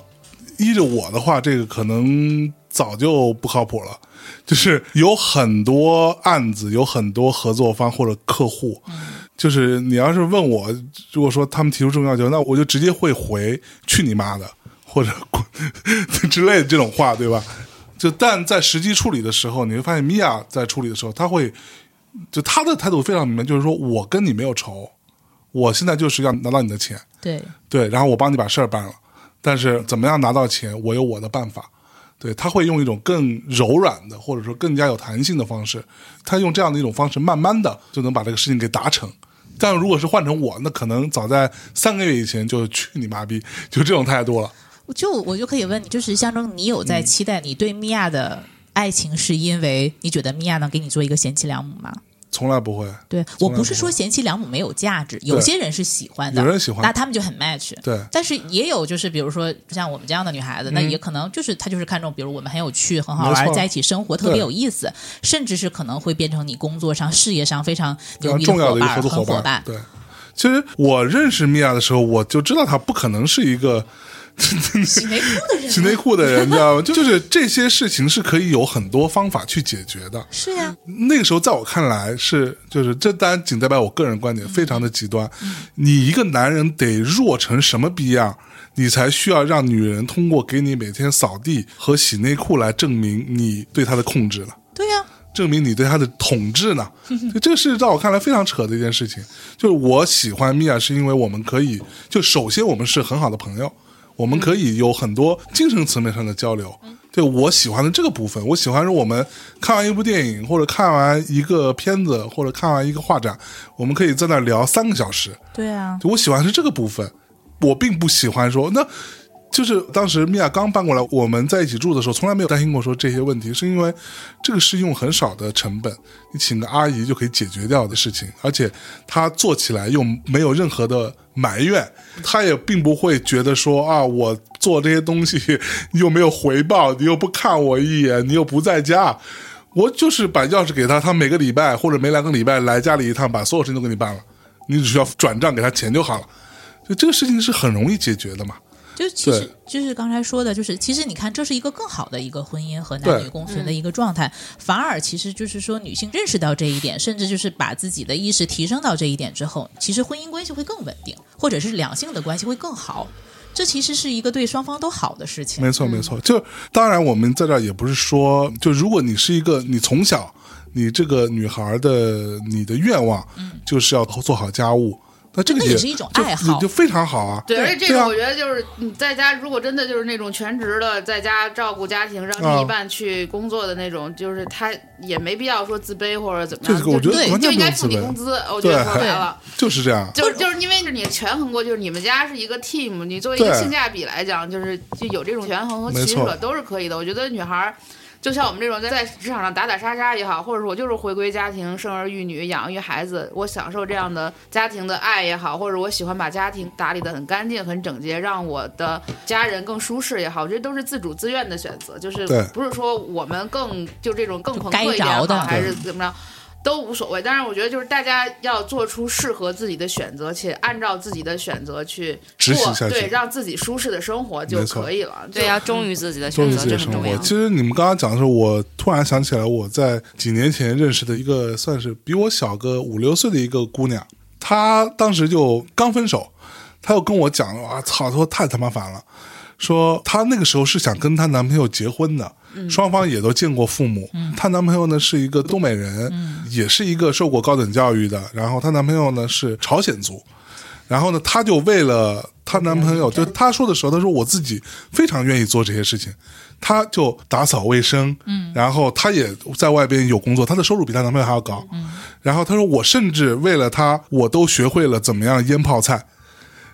依着我的话，这个可能早就不靠谱了。就是有很多案子，有很多合作方或者客户，就是你要是问我，如果说他们提出这种要求，那我就直接会回“去你妈的”或者“滚” 之类的这种话，对吧？就但在实际处理的时候，你会发现米娅在处理的时候，他会就他的态度非常明白，就是说我跟你没有仇，我现在就是要拿到你的钱，对，对，然后我帮你把事儿办了，但是怎么样拿到钱，我有我的办法。对他会用一种更柔软的，或者说更加有弹性的方式，他用这样的一种方式，慢慢的就能把这个事情给达成。但如果是换成我，那可能早在三个月以前就去你妈逼，就这种态度了。就我就可以问你，就是象征你有在期待你对米娅的爱情，是因为你觉得米娅能给你做一个贤妻良母吗？从来不会。对我不是说贤妻良母没有价值，有些人是喜欢的，有人喜欢。那他们就很 match。对。嗯但是也有就是比如说像我们这样的女孩子，那也可能就是她就是看重，比如我们很有趣、很好玩，在一起生活特别有意思，甚至是可能会变成你工作上、事业上非常非常牛逼重要的合作伙伴。对，其实我认识米娅的时候，我就知道她不可能是一个 洗内裤的人洗内裤的人，你知道吗？就就是这些事情是可以有很多方法去解决的。是呀，那个时候，在我看来是，就是这当然仅代表我个人观点，非常的极端。你一个男人得弱成什么逼样，你才需要让女人通过给你每天扫地和洗内裤来证明你对她的控制了。对呀，证明你对他的统治呢？就这个是在我看来非常扯的一件事情。就是我喜欢米娅，是因为我们可以，就首先我们是很好的朋友，我们可以有很多精神层面上的交流。对我喜欢的这个部分，我喜欢是我们看完一部电影，或者看完一个片子，或者看完一个画展，我们可以在那聊三个小时。对啊，就我喜欢是这个部分，我并不喜欢说那。就是当时米娅刚搬过来，我们在一起住的时候，从来没有担心过说这些问题，是因为这个是用很少的成本，你请个阿姨就可以解决掉的事情，而且她做起来又没有任何的埋怨，她也并不会觉得说啊，我做这些东西又没有回报，你又不看我一眼，你又不在家，我就是把钥匙给她，她每个礼拜或者每两个礼拜来家里一趟，把所有事情都给你办了，你只需要转账给她钱就好了，就这个事情是很容易解决的嘛。就其实就是刚才说的，就是其实你看，这是一个更好的一个婚姻和男女共存的一个状态，反而其实就是说女性认识到这一点，甚至就是把自己的意识提升到这一点之后，其实婚姻关系会更稳定，或者是两性的关系会更好。这其实是一个对双方都好的事情。没错，没错。就当然，我们在这儿也不是说，就如果你是一个你从小你这个女孩的你的愿望，就是要做好家务，那这个那也是一种爱好就非常好啊。对，而且这个我觉得就是你在家，如果真的就是那种全职的，在家照顾家庭，让啊另一半去工作的那种，就是他也没必要说自卑或者怎么样，这个我觉得就应该付你工资。我觉得说白了，就是这样。就就是因为你权衡过，就是你们家是一个 team，你作为一个性价比来讲，就是就有这种权衡和取舍都是可以的。我觉得女孩儿。就像我们这种在在职场上打打杀杀也好，或者说我就是回归家庭，生儿育女，养育孩子，我享受这样的家庭的爱也好，或者我喜欢把家庭打理得很干净、很整洁，让我的家人更舒适也好，这都是自主自愿的选择，就是不是说我们更就这种更朋该克一点着的好，还是怎么着。都无所谓，但是我觉得就是大家要做出适合自己的选择，且按照自己的选择去过，执行下去对，让自己舒适的生活就可以了。对，就要忠于自己的选择，于自己的生活。这很重要。其实你们刚刚讲的时候，我突然想起来，我在几年前认识的一个算是比我小个五六岁的一个姑娘，她当时就刚分手，她又跟我讲，啊操，她说太他妈烦了，说她那个时候是想跟她男朋友结婚的。双方也都见过父母，她男朋友呢是一个东北人，也是一个受过高等教育的，然后她男朋友呢是朝鲜族，然后呢，她就为了她男朋友，就她说的时候，她说我自己非常愿意做这些事情，她就打扫卫生，嗯，然后她也在外边有工作，她的收入比她男朋友还要高，嗯，然后她说我甚至为了她，我都学会了怎么样腌泡菜，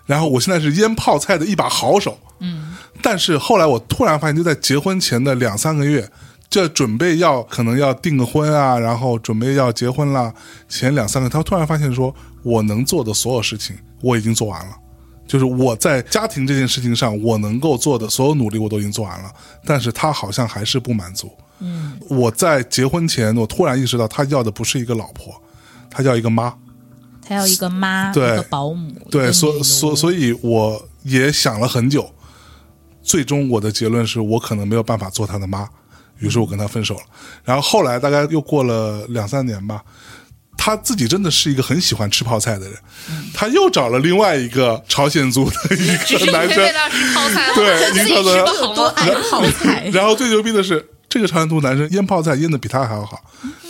然后我现在是腌泡菜的一把好手，嗯，但是后来我突然发现，就在结婚前的两三个月。就准备要可能要订个婚啊，然后准备要结婚啦，前两三个，月，他突然发现说，我能做的所有事情我已经做完了，就是我在家庭这件事情上我能够做的所有努力我都已经做完了，但是他好像还是不满足。嗯，我在结婚前，我突然意识到，他要的不是一个老婆，他要一个妈。他要一个妈，对一个保姆，对，所所所以，我也想了很久，最终我的结论是我可能没有办法做他的妈，于是我跟他分手了。然后后来大概又过了两三年吧，他自己真的是一一个很喜欢吃泡菜的人，他又找了另外一个朝鲜族的一个 男生对自己一个的吃不红了。多爱泡菜，然后最牛逼的是，这个朝鲜族男生腌泡菜腌的比他还要好，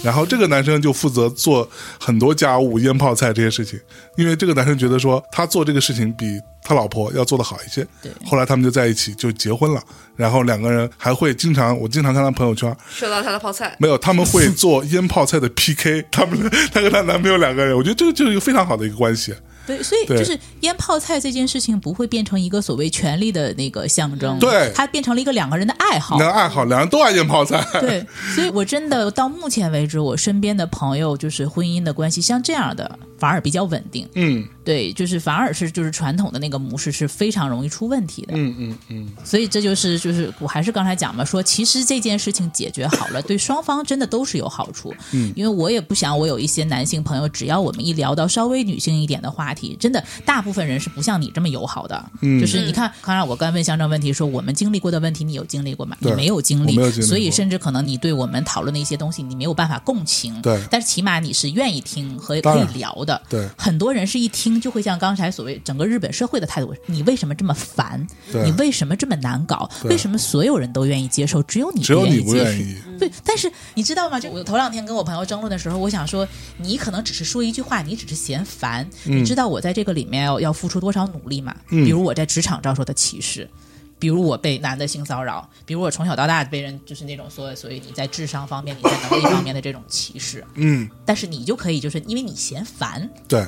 然后这个男生就负责做很多家务、腌泡菜这些事情，因为这个男生觉得说他做这个事情比他老婆要做的好一些。对。后来他们就在一起就结婚了，然后两个人还会经常，我经常看他朋友圈，收到他的泡菜，没有他们会做腌泡菜的 PK，他们 他跟他男朋友两个人，我觉得这个就是一个非常好的一个关系。对，所以就是腌泡菜这件事情不会变成一个所谓权力的那个象征，对它变成了一个两个人的爱好爱好，两人都爱腌泡菜。对，所以我真的到目前为止，我身边的朋友就是婚姻的关系像这样的，反而比较稳定。嗯对，就是反而是就是传统的那个模式是非常容易出问题的。嗯嗯嗯，所以这就是就是我还是刚才讲嘛，说其实这件事情解决好了，对双方真的都是有好处。嗯，因为我也不想我有一些男性朋友，只要我们一聊到稍微女性一点的话题，真的大部分人是不像你这么友好的。嗯就是你看，刚才我刚问向正问题说，我们经历过的问题，你有经历过吗？你没有经历，没有经历所以甚至可能你对我们讨论的一些东西，你没有办法共情。对但是起码你是愿意听和可以聊的。对很多人是一听就会像刚才所谓整个日本社会的态度，你为什么这么烦？对你为什么这么难搞？为什么所有人都愿意接受，只有你只有你不接受？愿意。对，但是你知道吗？就我头两天跟我朋友争论的时候，我想说，你可能只是说一句话，你只是嫌烦。你知道我在这个里面要要付出多少努力吗？嗯比如我在职场遭受的歧视。比如我被男的性骚扰，比如我从小到大被人就是那种所所以你在智商方面、你在能力方面的这种歧视，嗯，但是你就可以就是因为你嫌烦，对。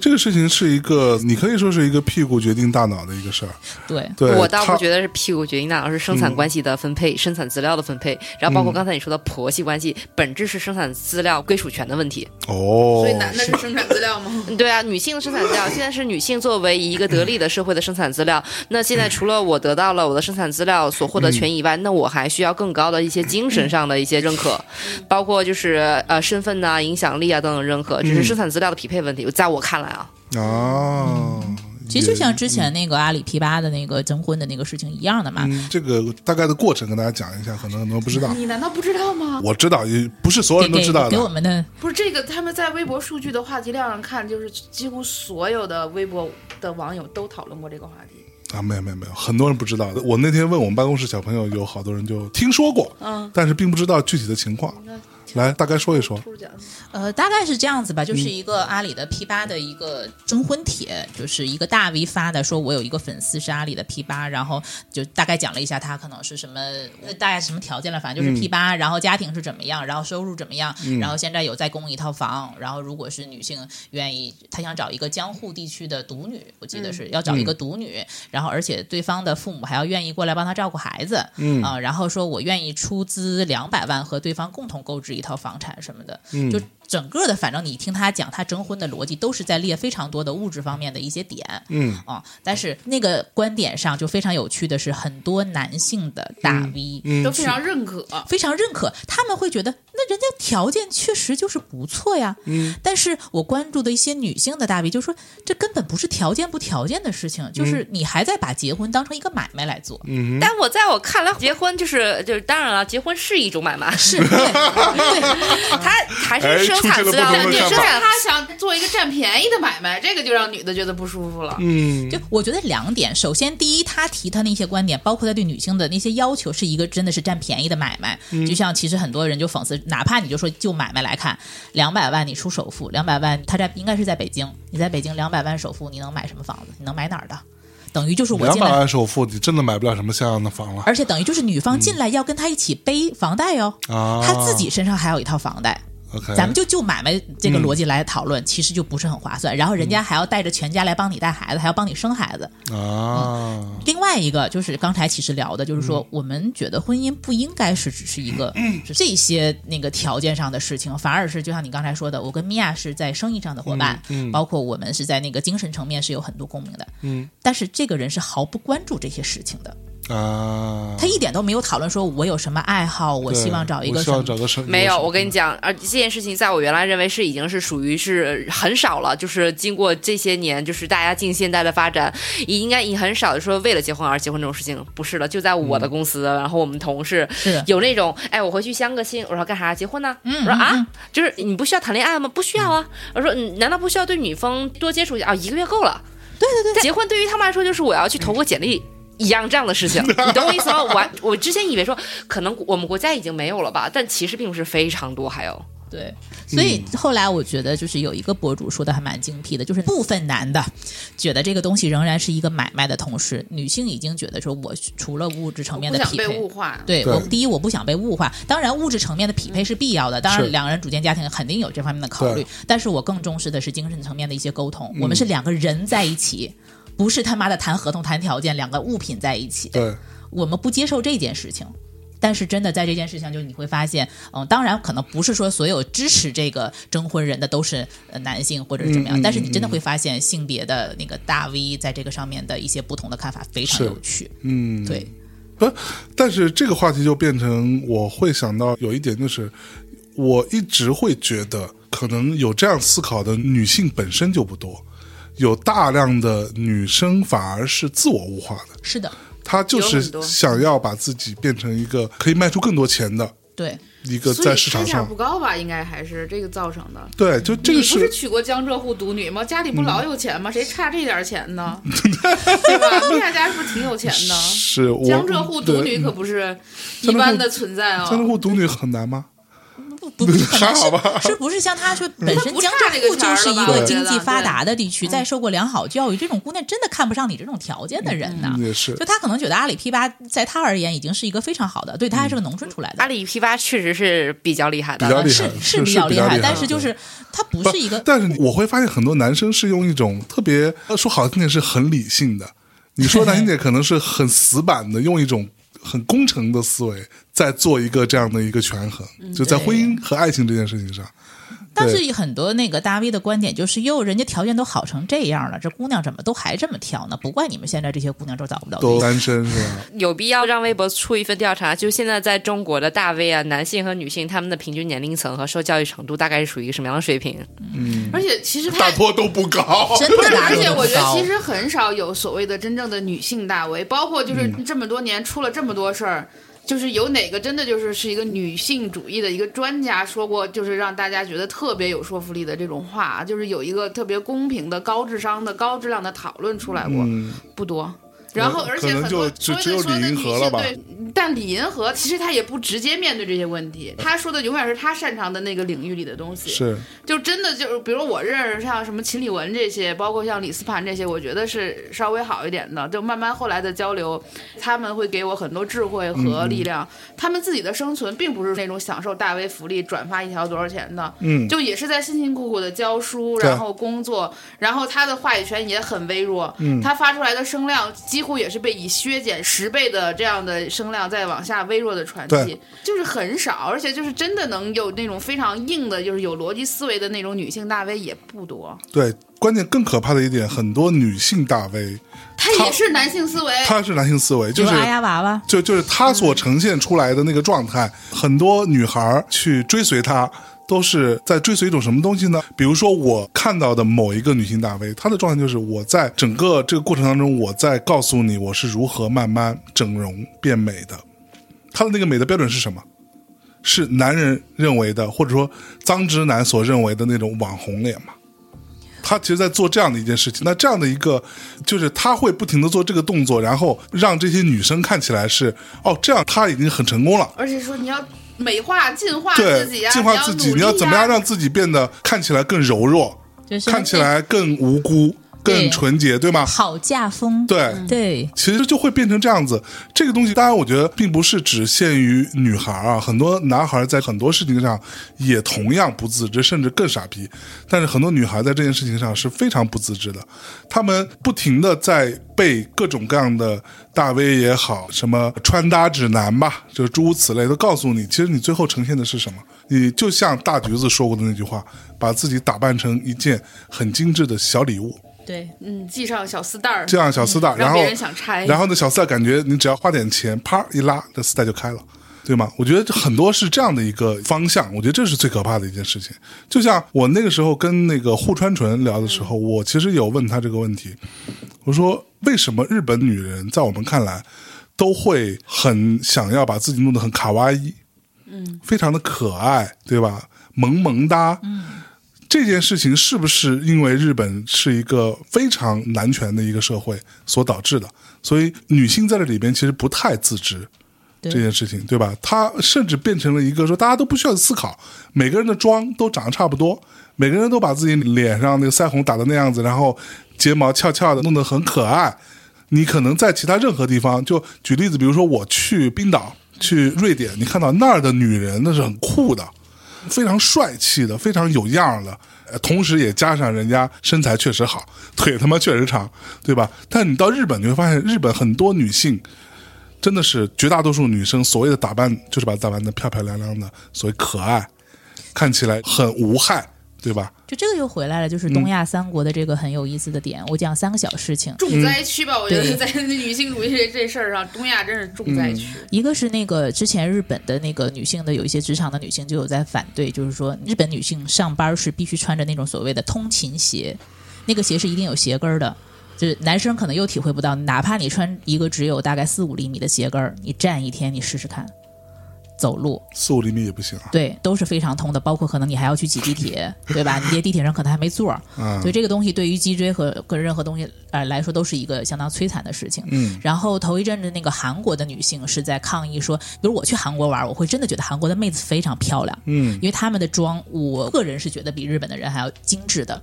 这个事情是一个，你可以说是一个屁股决定大脑的一个事儿。对，对，我倒不觉得是屁股决定大脑，是生产关系的分配、生产资料的分配，然后包括刚才你说的婆媳关系，本质是生产资料归属权的问题。哦，所以男的是生产资料吗？嗯 对啊，女性的生产资料现在是女性作为一个得力的社会的生产资料。那现在除了我得到了我的生产资料所获得权以外，那我还需要更高的一些精神上的一些认可，包括就是呃身份呐、影响力啊等等认可，只是生产资料的匹配问题。在我看来啊，哦，其实就像之前那个阿里 P 八的那个征婚的那个事情一样的嘛。嗯，这个大概的过程跟大家讲一下，可能很多人不知道。你难道不知道吗？我知道，也不是所有人都知道的给我。们的不是这个，他们在微博数据的话题量上看，就是几乎所有的微博的网友都讨论过这个话题。啊，没有没有没有，很多人不知道。我那天问我们办公室小朋友，有好多人就听说过，嗯，但是并不知道具体的情况。来，大概说一说。呃，大概是这样子吧，就是一个阿里的 P 八的一个征婚帖，就是一个大 V 发的，说我有一个粉丝是阿里的 P 八，然后就大概讲了一下他可能是什么，呃大概什么条件了，反正就是 P 八、然后家庭是怎么样，然后收入怎么样，然后现在有在供一套房，然后如果是女性愿意，她想找一个江户地区的独女，我记得是要找一个独女，然后而且对方的父母还要愿意过来帮她照顾孩子，嗯。啊、然后说我愿意出资两百万和对方共同购置一套房产什么的，就整个的，反正你听他讲他征婚的逻辑，都是在列非常多的物质方面的一些点，嗯啊，但是那个观点上就非常有趣的是，很多男性的大 V，、嗯都非常认可。非常认可，他们会觉得那人家条件确实就是不错呀。嗯，但是我关注的一些女性的大 V 就说，这根本不是条件不条件的事情，就是你还在把结婚当成一个买卖来做。嗯但我在我看来，结婚就是就是当然了，结婚是一种买卖，是，对对，他还哎是生出现了不同的看法对生产他想做一个占便宜的买卖，这个就让女的觉得不舒服了。嗯就我觉得两点，首先第一，他提他那些观点，包括他对女性的那些要求，是一个真的是占便宜的买卖。就像其实很多人就讽刺，哪怕你就说就买卖来看，两百万你出首付，两百万他在应该是在北京，你在北京两百万首付，你能买什么房子？你能买哪儿的？等于就是我两百进来，万首付，你真的买不了什么像样的房了而且等于就是女方进来要跟他一起背房贷哟、啊！他自己身上还有一套房贷。咱们就就买卖这个逻辑来讨论，其实就不是很划算。然后人家还要带着全家来帮你带孩子，还要帮你生孩子。啊，另外一个就是刚才其实聊的，就是说我们觉得婚姻不应该是只是一个是这些那个条件上的事情，反而是就像你刚才说的，我跟米娅是在生意上的伙伴，包括我们是在那个精神层面是有很多共鸣的。嗯，但是这个人是毫不关注这些事情的，啊，他一点都没有讨论说我有什么爱好，我希望找一个什么。望找个生没有，我跟你讲，讲，而这件事情在我原来认为是已经是属于是很少了，就是经过这些年，就是大家近现代的发展，也应该已很少的说为了结婚而结婚这种事情，不是了，就在我的公司，然后我们同事是有那种，哎，我回去相个亲，我说干啥？结婚呢？嗯我说啊，就是你不需要谈恋爱吗？不需要啊。我说，嗯，难道不需要对女方多接触一下啊？一个月够了。对对对，结婚对于他们来说就是我要去投个简历。一样这样的事情，你懂我意思吗？我我之前以为说可能我们国家已经没有了吧，但其实并不是非常多，还有对，所以后来我觉得就是有一个博主说的还蛮精辟的，就是部分男的觉得这个东西仍然是一个买卖的同时，女性已经觉得说我除了物质层面不想被的匹配。物化。对对我，第一我不想被物化，当然物质层面的匹配是必要的，当然两个人组建家庭肯定有这方面的考虑，但是我更重视的是精神层面的一些沟通，我们是两个人在一起，不是他妈的谈合同谈条件，两个物品在一起，对，我们不接受这件事情。但是真的在这件事情，就你会发现，嗯，当然可能不是说所有支持这个征婚人的都是呃男性或者是怎么样，但是你真的会发现性别的那个大 V 在这个上面的一些不同的看法非常有趣。嗯，对，不，但是这个话题就变成我会想到有一点就是，我一直会觉得，可能有这样思考的女性本身就不多，有大量的女生反而是自我物化的，是的，她就是想要把自己变成一个可以卖出更多钱的对，一个在市场上不。高吧，应该还是这个造成的。对，就这个你不是娶过江浙沪独女吗？家里不老有钱吗？谁差这点钱呢？对吧？米娅家是不是挺有钱的？是江浙沪独女可不是江浙沪一般的存在啊！江浙沪独女很难吗？不不 是很难还好吧？是是不是像他说 本身江浙沪就是一个经济发达的地区，再受过良好教育，这种姑娘真的看不上你这种条件的人呢。是。就他可能觉得阿里 P 八在他而言已经是一个非常好的，对他还是个农村出来的。阿。里 P 八确实是比较厉害的，比较厉害是是比较厉害，但是就是他不是一个但是我会发现很多男生是用一种特别呃说好听点是很理性的，你说难听点可能是很死板的，用一种很工程的思维在做一个这样的一个权衡，就在婚姻和爱情这件事情上。但是很多那个大 V 的观点就是，哟，人家条件都好成这样了，这姑娘怎么都还这么挑呢？不怪你们现在这些姑娘都找不到。都单身是吧？有必要让微博出一份调查，就现在在中国的大 V 啊，男性和女性他们的平均年龄层和受教育程度大概是属于一个什么样的水平？嗯而且其实。大多都不高，真，的而且我觉得其。实很少有所谓的真正的女性大 V，包括就是嗯这么多年出了这么多事儿，就是有哪个真的就是是一个女性主义的一个专家说过，就是让大家觉得特别有说服力的这种话，就是有一个特别公平的、高智商的、高质量的讨论出来过，嗯，不多。然后，而且很多就只所有李银的女河了吧性对，但李银河其实他也不直接面对这些问题，他说的永远是他擅长的那个领域里的东西。是就真的就是，比如我认识像什么秦理文这些，包括像李斯盘这些，我觉得是稍微好一点的。就慢慢后来的交流，他们会给我很多智慧和力量。他们自己的生存并不是那种享受大 V 福利、转发一条多少钱的，嗯就也是在辛辛苦苦的教书，然后工作，然后他的话语权也很微弱，嗯他发出来的声量几乎也是被以削减十倍的这样的声量再往下微弱的传对。递，就是很少，而且就是真的能有那种非常硬的，就是有逻辑思维的那种女性大 V 也不多，对。关键更可怕的一点，很多女性大 V，她也是男性思维，她是男性思维，就是娃娃，就就是他所呈现出来的那个状态，很多女孩儿去追随他，都是在追随一种什么东西呢？比如说我看到的某一个女性大 V，她的状态就是我在整个这个过程当中，我在告诉你我是如何慢慢整容变美的。她的那个美的标准是什么？是男人认为的，或者说脏直男所认为的那种网红脸嘛？他其实在做这样的一件事情，那这样的一个，就是他会不停的做这个动作，然后让这些女生看起来是哦，这样他已经很成功了。而且说你要美化、进化对自己啊，，进化自己，你要怎么样让自己变得看起来更柔弱，就是看起来更无辜、更纯洁，对吗？好嫁风。对，对，其实就会变成这样子。这个东西，当然，我觉得并不是只限于女孩啊，很多男孩在很多事情上也同样不自知，甚至更傻逼。但是很多女孩在这件事情上是非常不自知的，她们不停的在被各种各样的大 V 也好，什么穿搭指南吧，就是诸如此类，都告诉你，其实你最后呈现的是什么？你就像大橘子说过的那句话，把自己打扮成一件很精致的小礼物。对，嗯，系上小丝带儿，这样小丝带，然后别人想拆，然后呢，小丝带感觉你只要花点钱，啪一拉，这丝带就开了，对吗？我觉得很多是这样的一个方向，我觉得这是最可怕的一件事情。就像我那个时候跟那个户川纯聊的时候，我其实有问他这个问题，我说为什么日本女人在我们看来都会很想要把自己弄得很卡哇伊，嗯，非常的可爱，对吧？萌萌哒，嗯。这件事情是不是因为日本是一个非常男权的一个社会所导致的？所以女性在这里边其实不太自知，这件事情，对吧？她甚至变成了一个说大家都不需要思考，每个人的妆都长得差不多，每个人都把自己脸上那个腮红打的那样子，然后睫毛翘翘的，弄得很可爱。你可能在其他任何地方，就举例子，比如说我去冰岛、去瑞典，你看到那儿的女人那是很酷的，非常帅气的，非常有样儿的。同时也加上人家身材确实好，腿他妈确实长，对吧？但你到日本，你会发现日本很多女性真的是绝大多数女生所谓的打扮，就是把打扮的漂漂亮亮的，所谓可爱，看起来很无害，对吧？就这个又回来了，就是东亚三国的这个很有意思的点。我讲三个小事情，重灾区吧，我觉对得在 女性主义这这事儿上，东亚真是重灾区。一个是那个之前日本的那个女性的有一些职场的女性就有在反对，就是说日本女性上班是必须穿着那种所谓的通勤鞋，那个鞋是一定有鞋跟儿的。就是男生可能又体会不到，哪怕你穿一个只有大概四五厘米的鞋跟儿，你站一天你试试看，走路四五厘米也不行啊。对都是非常痛的，包括可能你还要去挤地铁，对吧？你这地铁上可能还没座所以这个东西对于脊椎和跟任何东西呃来说都是一个相当摧残的事情。嗯，然后头一阵子那个韩国的女性是在抗议说，比如我去韩国玩，我会真的觉得韩国的妹子非常漂亮，嗯，因为她们的妆，我个人是觉得比日本的人还要精致的。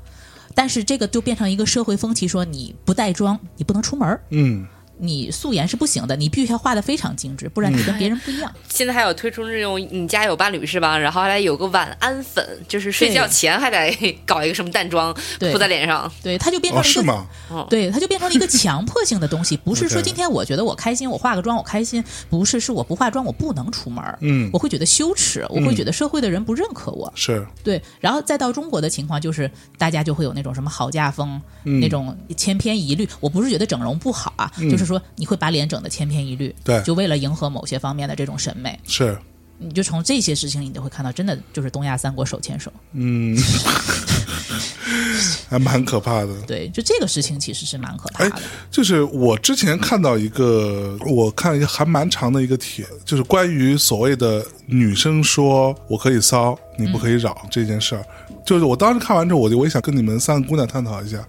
但是这个就变成一个社会风气，说你不带妆，你不能出门儿，嗯，你素颜是不行的，你必须要画的非常精致，不然你跟别人不一样。现在还有推出那种你家有伴侣是吧？然后还有个晚安粉，就是睡觉前还得搞一个什么淡妆对涂在脸上。对，它就变成哦，了一个、是吗？对，它就变成了一个强迫性的东西，不是说今天我觉得我开心，我化个妆我开心，不是，是我不化妆我不能出门儿，嗯我会觉得羞耻，我会觉得社会的人不认可我，是，对，然后再到中国的情况就是，大家就会有那种什么好嫁风，嗯那种千篇一律。我不是觉得整容不好啊，就是说你会把脸整的千篇一律，对就为了迎合某些方面的这种审美。是，你就从这些事情，你就会看到，真的就是东亚三国手牵手。嗯，还蛮可怕的。对，就这个事情其实是蛮可怕哎的。，就是我之前看到一个，我看了一个还蛮长的一个帖，就是关于所谓的女生说我可以骚，你不可以扰、这件事儿。就是我当时看完之后，我就我也想跟你们三个姑娘探讨一下。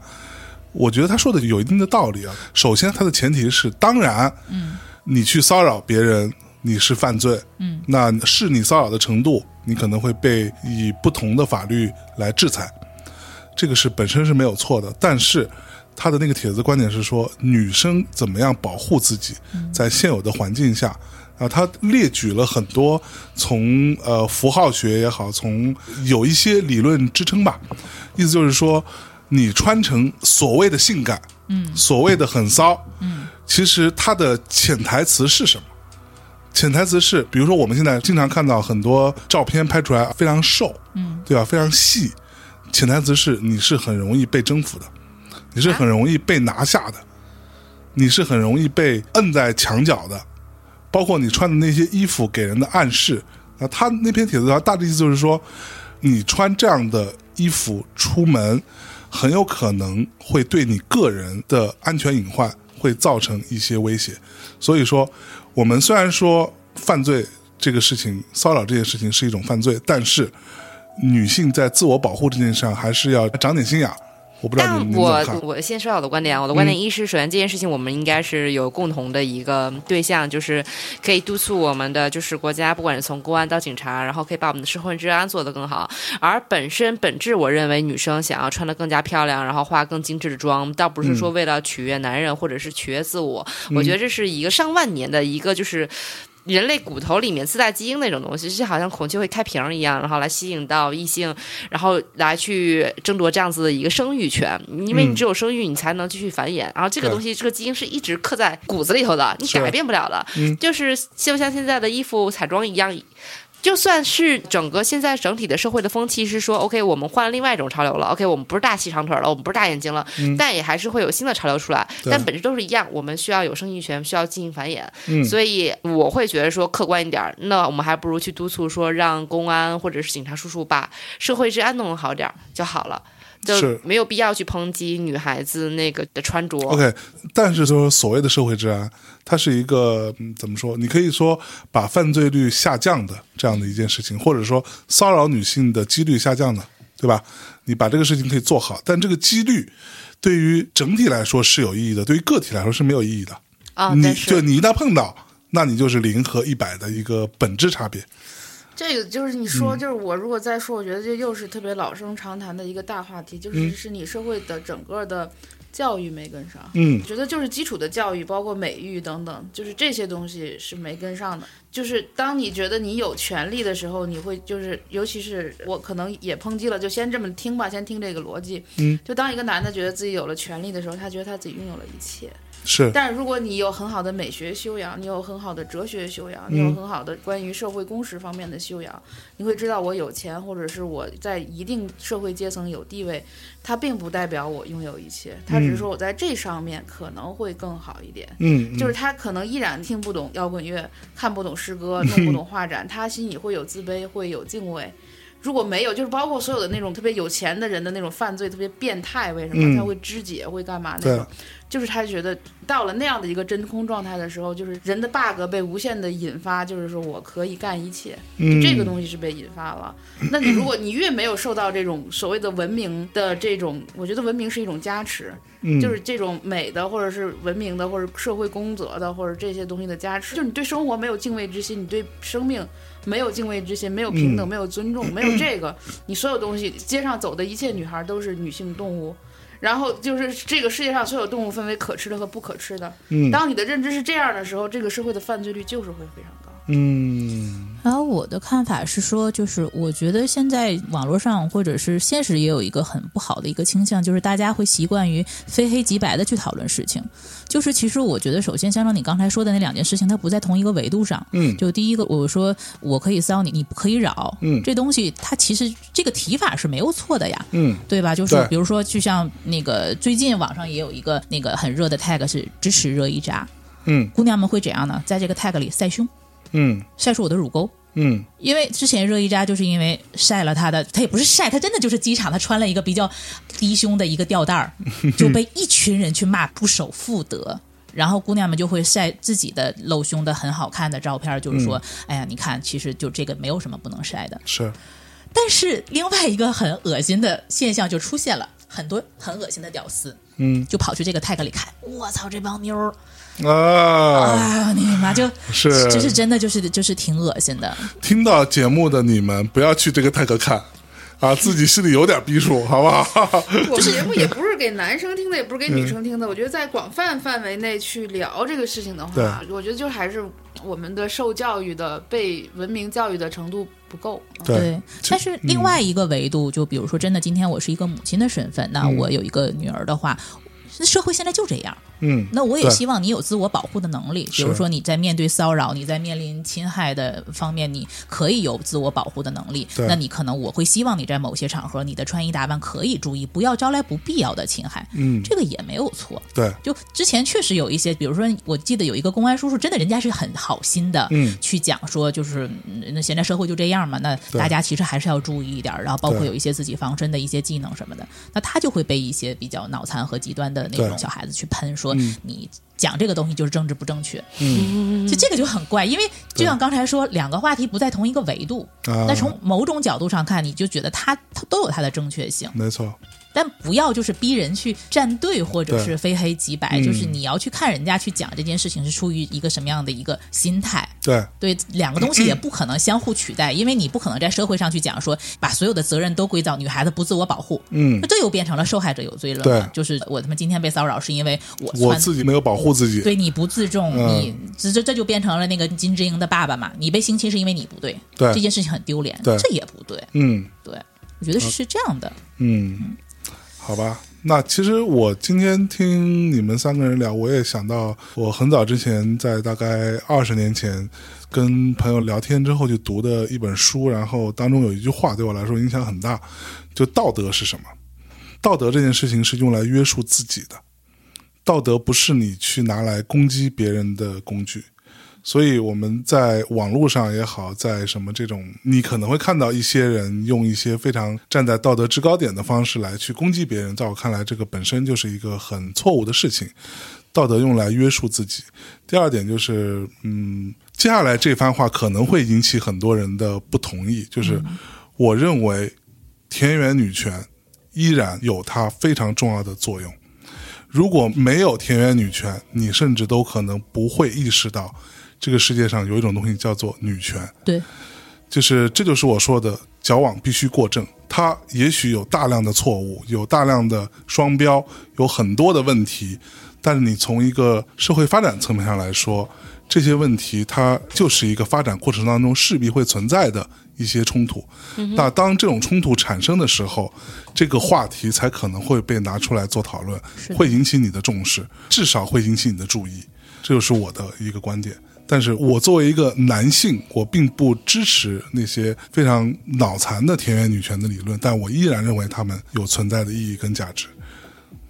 我觉得他说的有一定的道理啊。首先，他的前提是，当然，嗯，你去骚扰别人，你是犯罪，嗯，那是你骚扰的程度，你可能会被以不同的法律来制裁。这个是本身是没有错的，但是他的那个帖子观点是说，女生怎么样保护自己，在现有的环境下。啊，他列举了很多从呃符号学也好，从有一些理论支撑吧，意思就是说，你穿成所谓的性感，嗯，所谓的很骚，嗯，其实它的潜台词是什么？潜台词是，比如说我们现在经常看到很多照片拍出来非常瘦，嗯，对吧？非常细，潜台词是你是很容易被征服的，你是很容易被拿下的，你是很容易被摁在墙角的，包括你穿的那些衣服给人的暗示。啊，他那篇帖子他大致意思就是说，你穿这样的衣服出门，很有可能会对你个人的安全隐患会造成一些威胁。所以说，我们虽然说犯罪这个事情、骚扰这件事情是一种犯罪，但是女性在自我保护这件事上还是要长点心眼。我不知道你但我？我先说下我的观点啊，我的观点一是，首先这件事情我们应该是有共同的一个对象，就是可以督促我们的就是国家，不管是从公安到警察，然后可以把我们的社会治安做得更好。而本身本质，我认为女生想要穿得更加漂亮，然后化更精致的妆，倒不是说为了取悦男人或者是取悦自我，我觉得这是一个上万年的一个就是。人类骨头里面自带基因那种东西，就好像孔雀会开屏一样，然后来吸引到异性，然后来去争夺这样子的一个生育权，因为你只有生育，你才能继续繁衍。然后这个东西，这个基因是一直刻在骨子里头的，你改变不了的。嗯就是就像现在的衣服彩妆一样。就算是整个现在整体的社会的风气是说，OK，我们换了另外一种潮流了，OK，我们不是大细长腿了，我们不是大眼睛了，但也还是会有新的潮流出来，但本质都是一样，我们需要有生育权，需要进行繁衍，嗯所以我会觉得说客观一点儿，那我们还不如去督促说让公安或者是警察叔叔把社会治安弄得好点儿就好了。就没有必要去抨击女孩子那个的穿着。OK，但是就是所谓的社会治安，它是一个、嗯、怎么说？你可以说把犯罪率下降的这样的一件事情，或者说骚扰女性的几率下降的，对吧？你把这个事情可以做好，但这个几率对于整体来说是有意义的，对于个体来说是没有意义的。啊，你但就你一旦碰到，那你就是零和一百的一个本质差别。这个就是你说，就是我如果再说，我觉得这又是特别老生常谈的一个大话题，就是是你社会的整个的教育没跟上。嗯觉得就是基础的教育，包括美育等等，就是这些东西是没跟上的。就是当你觉得你有权利的时候，你会就是，尤其是我可能也抨击了，就先这么听吧，先听这个逻辑。嗯，就当一个男的觉得自己有了权利的时候，他觉得他自己拥有了一切。是，但是如果你有很好的美学修养，你有很好的哲学修养，你有很好的关于社会公识方面的修养，你会知道我有钱，或者是我在一定社会阶层有地位，它并不代表我拥有一切，它只是说我在这上面可能会更好一点。嗯，嗯就是他可能依然听不懂摇滚乐，看不懂诗歌，弄不懂画展，他心里会有自卑，会有敬畏。如果没有，就是包括所有的那种特别有钱的人的那种犯罪特别变态，为什么、嗯。他会肢解，会干嘛那种？就是他觉得到了那样的一个真空状态的时候，就是人的 bug 被无限的引发，就是说我可以干一切，嗯。这个东西是被引发了。那你如果你越没有受到这种所谓的文明的这种，我觉得文明是一种加持，嗯。就是这种美的，或者是文明的，或者社会公德的，或者这些东西的加持。就是你对生活没有敬畏之心，你对生命没有敬畏之心，没有平等，嗯没有尊重，没有这个，你所有东西，街上走的一切女孩都是女性动物。然后就是这个世界上所有动物分为可吃的和不可吃的。嗯当你的认知是这样的时候，这个社会的犯罪率就是会非常高。嗯然后我的看法是说，就是我觉得现在网络上或者是现实也有一个很不好的一个倾向，就是大家会习惯于非黑即白的去讨论事情。就是其实我觉得，首先像你刚才说的那两件事情，它不在同一个维度上。嗯就第一个，我说我可以骚你，你不可以扰。嗯这东西它其实这个提法是没有错的呀。嗯对吧？就是比如说，就像那个最近网上也有一个那个很热的 tag 是支持热依扎，嗯姑娘们会怎样呢？在这个 tag 里晒胸，嗯晒出我的乳沟。嗯因为之前热依扎就是因为晒了她的，她也不是晒，她真的就是机场，她穿了一个比较低胸的一个吊带儿，就被一群人去骂不守妇德。然后姑娘们就会晒自己的露胸的很好看的照片，就是说，哎呀，你看，其实就这个没有什么不能晒的。是，但是另外一个很恶心的现象就出现了，很多很恶心的屌丝嗯。就跑去这个 tag 里看，我操，这帮妞儿。啊，啊，你妈就是。就是真的就是就是挺恶心的。听到节目的你们不要去这个 tag 看。啊，自己心里有点逼数，好不好？我们节目也不是给男生听的，也不是给女生听的。我觉得在广泛范围内去聊这个事情的话，我觉得就还是我们的受教育的、被文明教育的程度不够。对，对，但是另外一个维度，就比如说，真的，今天我是一个母亲的身份，那嗯我有一个女儿的话。社会现在就这样，嗯，那我也希望你有自我保护的能力。比如说你在面对骚扰、你在面临侵害的方面，你可以有自我保护的能力。那你可能我会希望你在某些场合，你的穿衣打扮可以注意，不要招来不必要的侵害。嗯，这个也没有错。对，就之前确实有一些，比如说，我记得有一个公安叔叔，真的人家是很好心的，嗯去讲说，就是嗯那现在社会就这样嘛，那大家其实还是要注意一点儿，然后包括有一些自己防身的一些技能什么的，那他就会被一些比较脑残和极端的那种小孩子去喷，说嗯你讲这个东西就是政治不正确，嗯。就这个就很怪，因为就像刚才说，两个话题不在同一个维度，啊，那从某种角度上看，你就觉得他他都有他的正确性。没错，但不要就是逼人去站队，或者是非黑即白，嗯。就是你要去看人家去讲这件事情是出于一个什么样的一个心态。对，对，两个东西也不可能相互取代，因为你不可能在社会上去讲说把所有的责任都归到女孩子不自我保护，嗯。那，这又变成了受害者有罪论对。了。就是我他妈今天被骚扰是因为我我自己没有保护自己，对你不自重，嗯。你这这这就变成了那个金智英的爸爸嘛，你被性侵是因为你不对，对。这件事情很丢脸，对。这也不对，嗯。对我觉得是这样的。嗯，好吧。那其实我今天听你们三个人聊，我也想到我很早之前在大概二十年前跟朋友聊天之后就读的一本书，然后当中有一句话对我来说影响很大，就道德是什么？道德这件事情是用来约束自己的，道德不是你去拿来攻击别人的工具。所以我们在网络上也好，在什么这种，你可能会看到一些人用一些非常站在道德制高点的方式来去攻击别人，在我看来，这个本身就是一个很错误的事情。道德用来约束自己。第二点就是，嗯，接下来这番话可能会引起很多人的不同意，就是我认为田园女权依然有它非常重要的作用。如果没有田园女权，你甚至都可能不会意识到这个世界上有一种东西叫做女权，对，就是这就是我说的矫枉必须过正。它也许有大量的错误，有大量的双标，有很多的问题，但是你从一个社会发展层面上来说，这些问题它就是一个发展过程当中势必会存在的一些冲突。那当这种冲突产生的时候，这个话题才可能会被拿出来做讨论，会引起你的重视，至少会引起你的注意。这就是我的一个观点。但是我作为一个男性，我并不支持那些非常脑残的田园女权的理论，但我依然认为他们有存在的意义跟价值。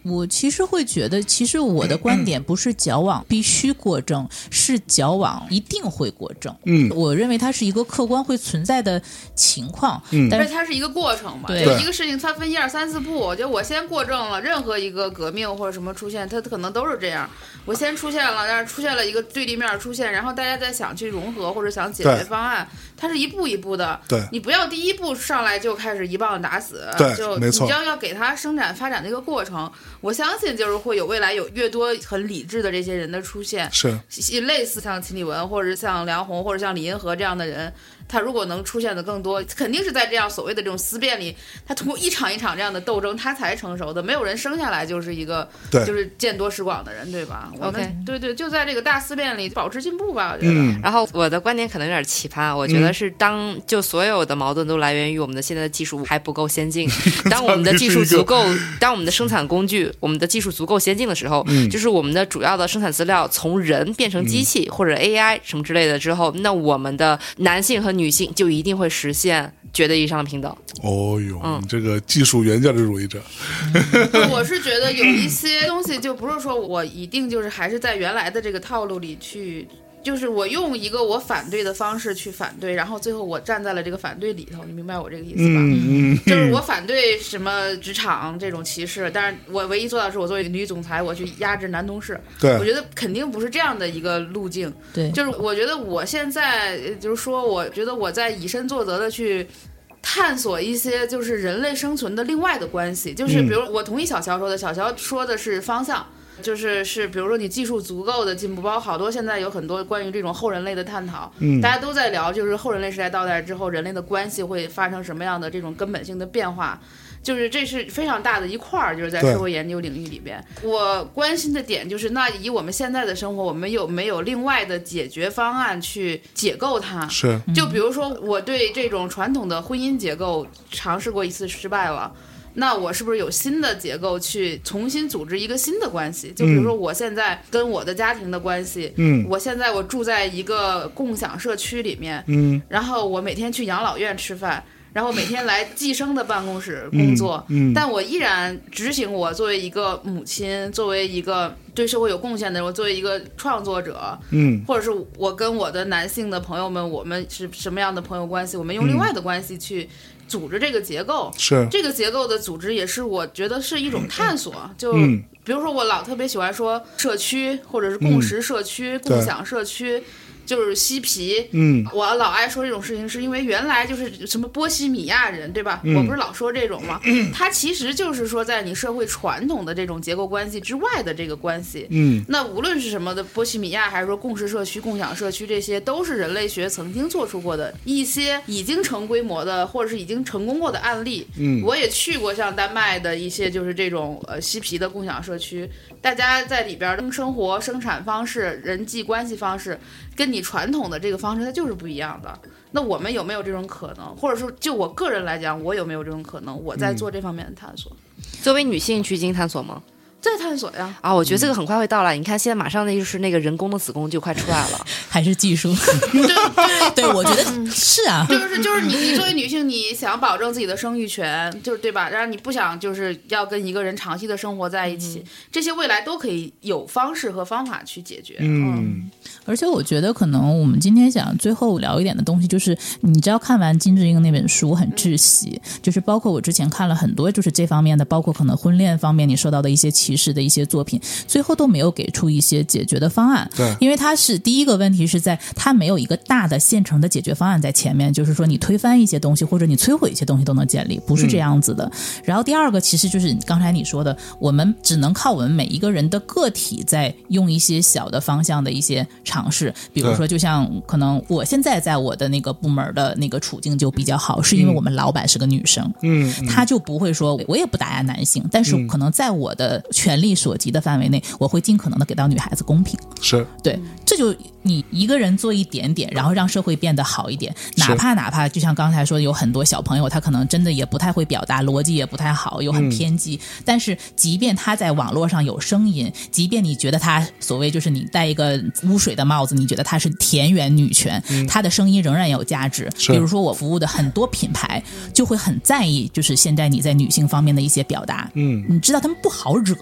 我其实会觉得，其实我的观点不是矫枉必须过正，是矫枉一定会过正。嗯我认为它是一个客观会存在的情况，嗯但是它是一个过程嘛，对就一个事情它分一二三四步，就我先过正了，任何一个革命或者什么出现，它可能都是这样。我先出现了，但是出现了一个对立面出现，然后大家再想去融合或者想解决方案，它是一步一步的。对你不要第一步上来就开始一棒打死，对就没错你要要给它生长发展的一个过程。我相信就是会有未来有越多很理智的这些人的出现，是，类似像秦理文或者像梁红或者像李银河这样的人，他如果能出现的更多，肯定是在这样所谓的这种思辨里，他通过一场一场这样的斗争，他才成熟的。没有人生下来就是一个对。就是见多识广的人，对吧？我们 OK 对对，就在这个大思辨里保持进步吧，我觉得。嗯。然后我的观点可能有点奇葩，我觉得是当就所有的矛盾都来源于我们的现在的技术还不够先进，当我们的技术足够，当我们的生产工具、我们的技术足够先进的时候，就是我们的主要的生产资料从人变成机器、或者 AI 什么之类的之后，那我们的男性和女性就一定会实现绝对意义上的平等。哦哟，你这个技术原价值主义者，我是觉得有一些东西，就不是说我一定就是还是在原来的这个套路里去，就是我用一个我反对的方式去反对，然后最后我站在了这个反对里头，你明白我这个意思吧？嗯嗯，就是我反对什么职场这种歧视，但是我唯一做到的是我作为女总裁，我去压制男同事。对我觉得肯定不是这样的一个路径。对，就是我觉得我现在呃就是说，我觉得我在以身作则的去探索一些就是人类生存的另外的关系，就是比如我同意小乔说的，小乔说的是方向。就是是，比如说你技术足够的进步，包括好多现在有很多关于这种后人类的探讨，嗯大家都在聊，就是后人类时代到来之后，人类的关系会发生什么样的这种根本性的变化，就是这是非常大的一块儿，就是在社会研究领域里边，我关心的点就是，那以我们现在的生活，我们有没有另外的解决方案去解构它？是，就比如说，我对这种传统的婚姻结构尝试过一次失败了。那我是不是有新的结构去重新组织一个新的关系？就比如说我现在跟我的家庭的关系，嗯。我现在我住在一个共享社区里面，嗯。然后我每天去养老院吃饭，然后每天来计生的办公室工作，嗯嗯。但我依然执行我作为一个母亲，作为一个对社会有贡献的人，我作为一个创作者，嗯。或者是我跟我的男性的朋友们，我们是什么样的朋友关系？我们用另外的关系去组织这个结构。是，这个结构的组织也是我觉得是一种探索，就嗯。比如说我老特别喜欢说社区，或者是共识社区、共享社区，就是嬉皮。嗯我老爱说这种事情，是因为原来就是什么波西米亚人，对吧？我不是老说这种吗？它其实就是说，在你社会传统的这种结构关系之外的这个关系。嗯那无论是什么的波西米亚，还是说共识社区、共享社区，这些都是人类学曾经做出过的一些已经成规模的，或者是已经成功过的案例。嗯我也去过像丹麦的一些就是这种呃嬉皮的共享社区，大家在里边儿生活、生产方式、人际关系方式，跟你传统的这个方式它就是不一样的。那我们有没有这种可能？或者说，就我个人来讲，我有没有这种可能？我在做这方面的探索，作为女性去进行探索吗？在探索呀。啊，我觉得这个很快会到来。你看，现在马上那就是那个人工的子宫就快出来了。还是技术？对对 对，我觉得是啊。就是就是你你作为女性，你想保证自己的生育权，就是对吧？然后你不想就是要跟一个人长期的生活在一起，这些未来都可以有方式和方法去解决。嗯而且我觉得，可能我们今天想最后聊一点的东西，就是你知道看完金智英那本书，我很窒息。就是包括我之前看了很多，就是这方面的，包括可能婚恋方面你受到的一些歧视的一些作品，最后都没有给出一些解决的方案。对因为它是第一个问题是在它没有一个大的现成的解决方案在前面，就是说你推翻一些东西或者你摧毁一些东西都能建立，不是这样子的。然后第二个其实就是刚才你说的，我们只能靠我们每一个人的个体在用一些小的方向的一些尝尝试。比如说，就像可能我现在在我的那个部门的那个处境就比较好，是因为我们老板是个女生，嗯，嗯她就不会说我也不打压男性，但是可能在我的权力所及的范围内，我会尽可能的给到女孩子公平。是对，这就你一个人做一点点，然后让社会变得好一点，哪怕哪怕就像刚才说，有很多小朋友他可能真的也不太会表达，逻辑也不太好，又很偏激，但是即便他在网络上有声音，即便你觉得他所谓就是你戴一个污水的帽子，你觉得他是田园女权，他的声音仍然有价值。比如说我服务的很多品牌就会很在意，就是。现在你在女性方面的一些表达，嗯你知道他们不好惹。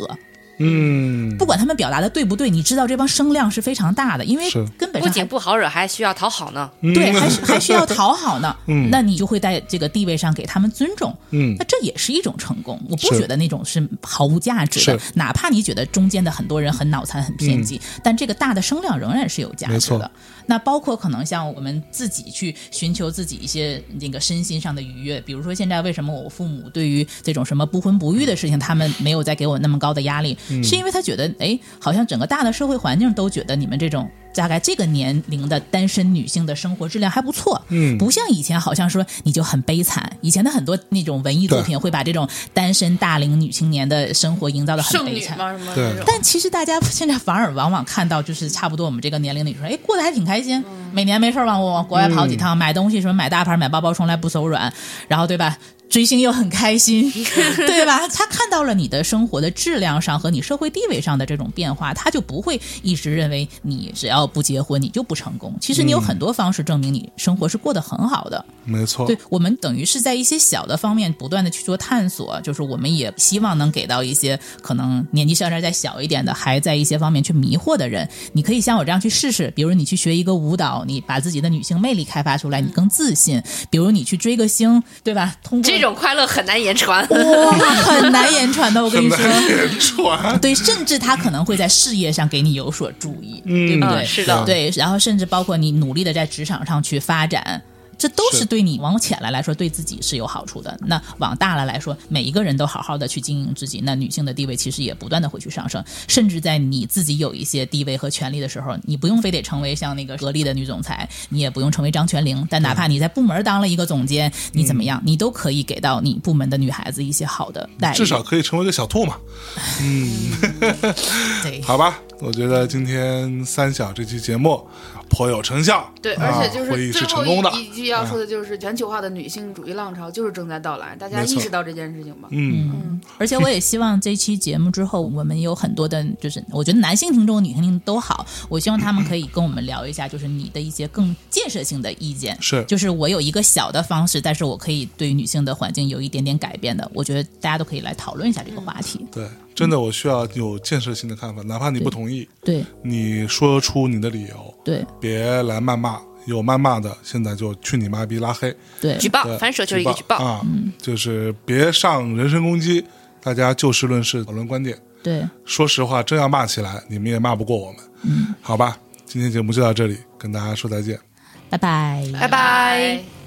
嗯，不管他们表达的对不对，你知道这帮声量是非常大的，因为根本上还仅不好惹，还需要讨好呢。对，还是还需要讨好呢。嗯那你就会在这个地位上给他们尊重。嗯那这也是一种成功。我不觉得那种是毫无价值的，哪怕你觉得中间的很多人很脑残、很偏激，但这个大的声量仍然是有价值的。那包括可能像我们自己去寻求自己一些那个身心上的愉悦，比如说现在为什么我父母对于这种什么不婚不育的事情，他们没有再给我那么高的压力，嗯是因为他觉得，哎，好像整个大的社会环境都觉得你们这种。大概这个年龄的单身女性的生活质量还不错，嗯不像以前好像说你就很悲惨。以前的很多那种文艺作品会把这种单身大龄女青年的生活营造的很悲惨。对。但其实大家现在反而往往看到，就是差不多我们这个年龄的女生，哎，过得还挺开心，每年没事儿往往国外跑几趟，买东西什么买大牌、买包包，从来不手软，然后对吧？追星又很开心，对吧？他看到了你的生活的质量上和你社会地位上的这种变化，他就不会一直认为你只要不结婚你就不成功。其实你有很多方式证明你生活是过得很好的。没错，对我们等于是在一些小的方面不断的去做探索，就是我们也希望能给到一些可能年纪相对再小一点的，还在一些方面去迷惑的人，你可以像我这样去试试，比如你去学一个舞蹈，你把自己的女性魅力开发出来，你更自信；比如你去追个星，对吧？通过这种快乐很难言传。哇，很难言传的，我跟你说。言传，对，甚至他可能会在事业上给你有所注意，对不对？嗯是的对，然后甚至包括你努力的在职场上去发展。这都是是对你往浅了来说，对自己是有好处的。那往大了来说，每一个人都好好的去经营自己，那女性的地位其实也不断的会去上升。甚至在你自己有一些地位和权利的时候，你不用非得成为像那个格力的女总裁，你也不用成为张泉灵，但哪怕你在部门当了一个总监，你怎么样，你都可以给到你部门的女孩子一些好的待遇。至少可以成为个小兔嘛。对。好吧，我觉得今天三小这期节目颇有成效，对，啊而且就会议是最后是成功的，一一句要说的就是，全球化的女性主义浪潮就是正在到来，大家意识到这件事情吧。嗯，而且我也希望这期节目之后，我们有很多的，就是我觉得男性听众、女性听众都好，我希望他们可以跟我们聊一下，就是你的一些更建设性的意见。是就是我有一个小的方式，但是我可以对女性的环境有一点点改变的，我觉得大家都可以来讨论一下这个话题。对，真的我需要有建设性的看法，哪怕你不同意，对你说出你的理由，对别来谩骂，有谩骂的现在就去你妈逼拉黑，对举报，反手就是一个举报。啊，就是别上人身攻击，大家就事论事讨论观点。对，说实话，真要骂起来，你们也骂不过我们。嗯，好吧，今天节目就到这里，跟大家说再见。拜拜。拜拜。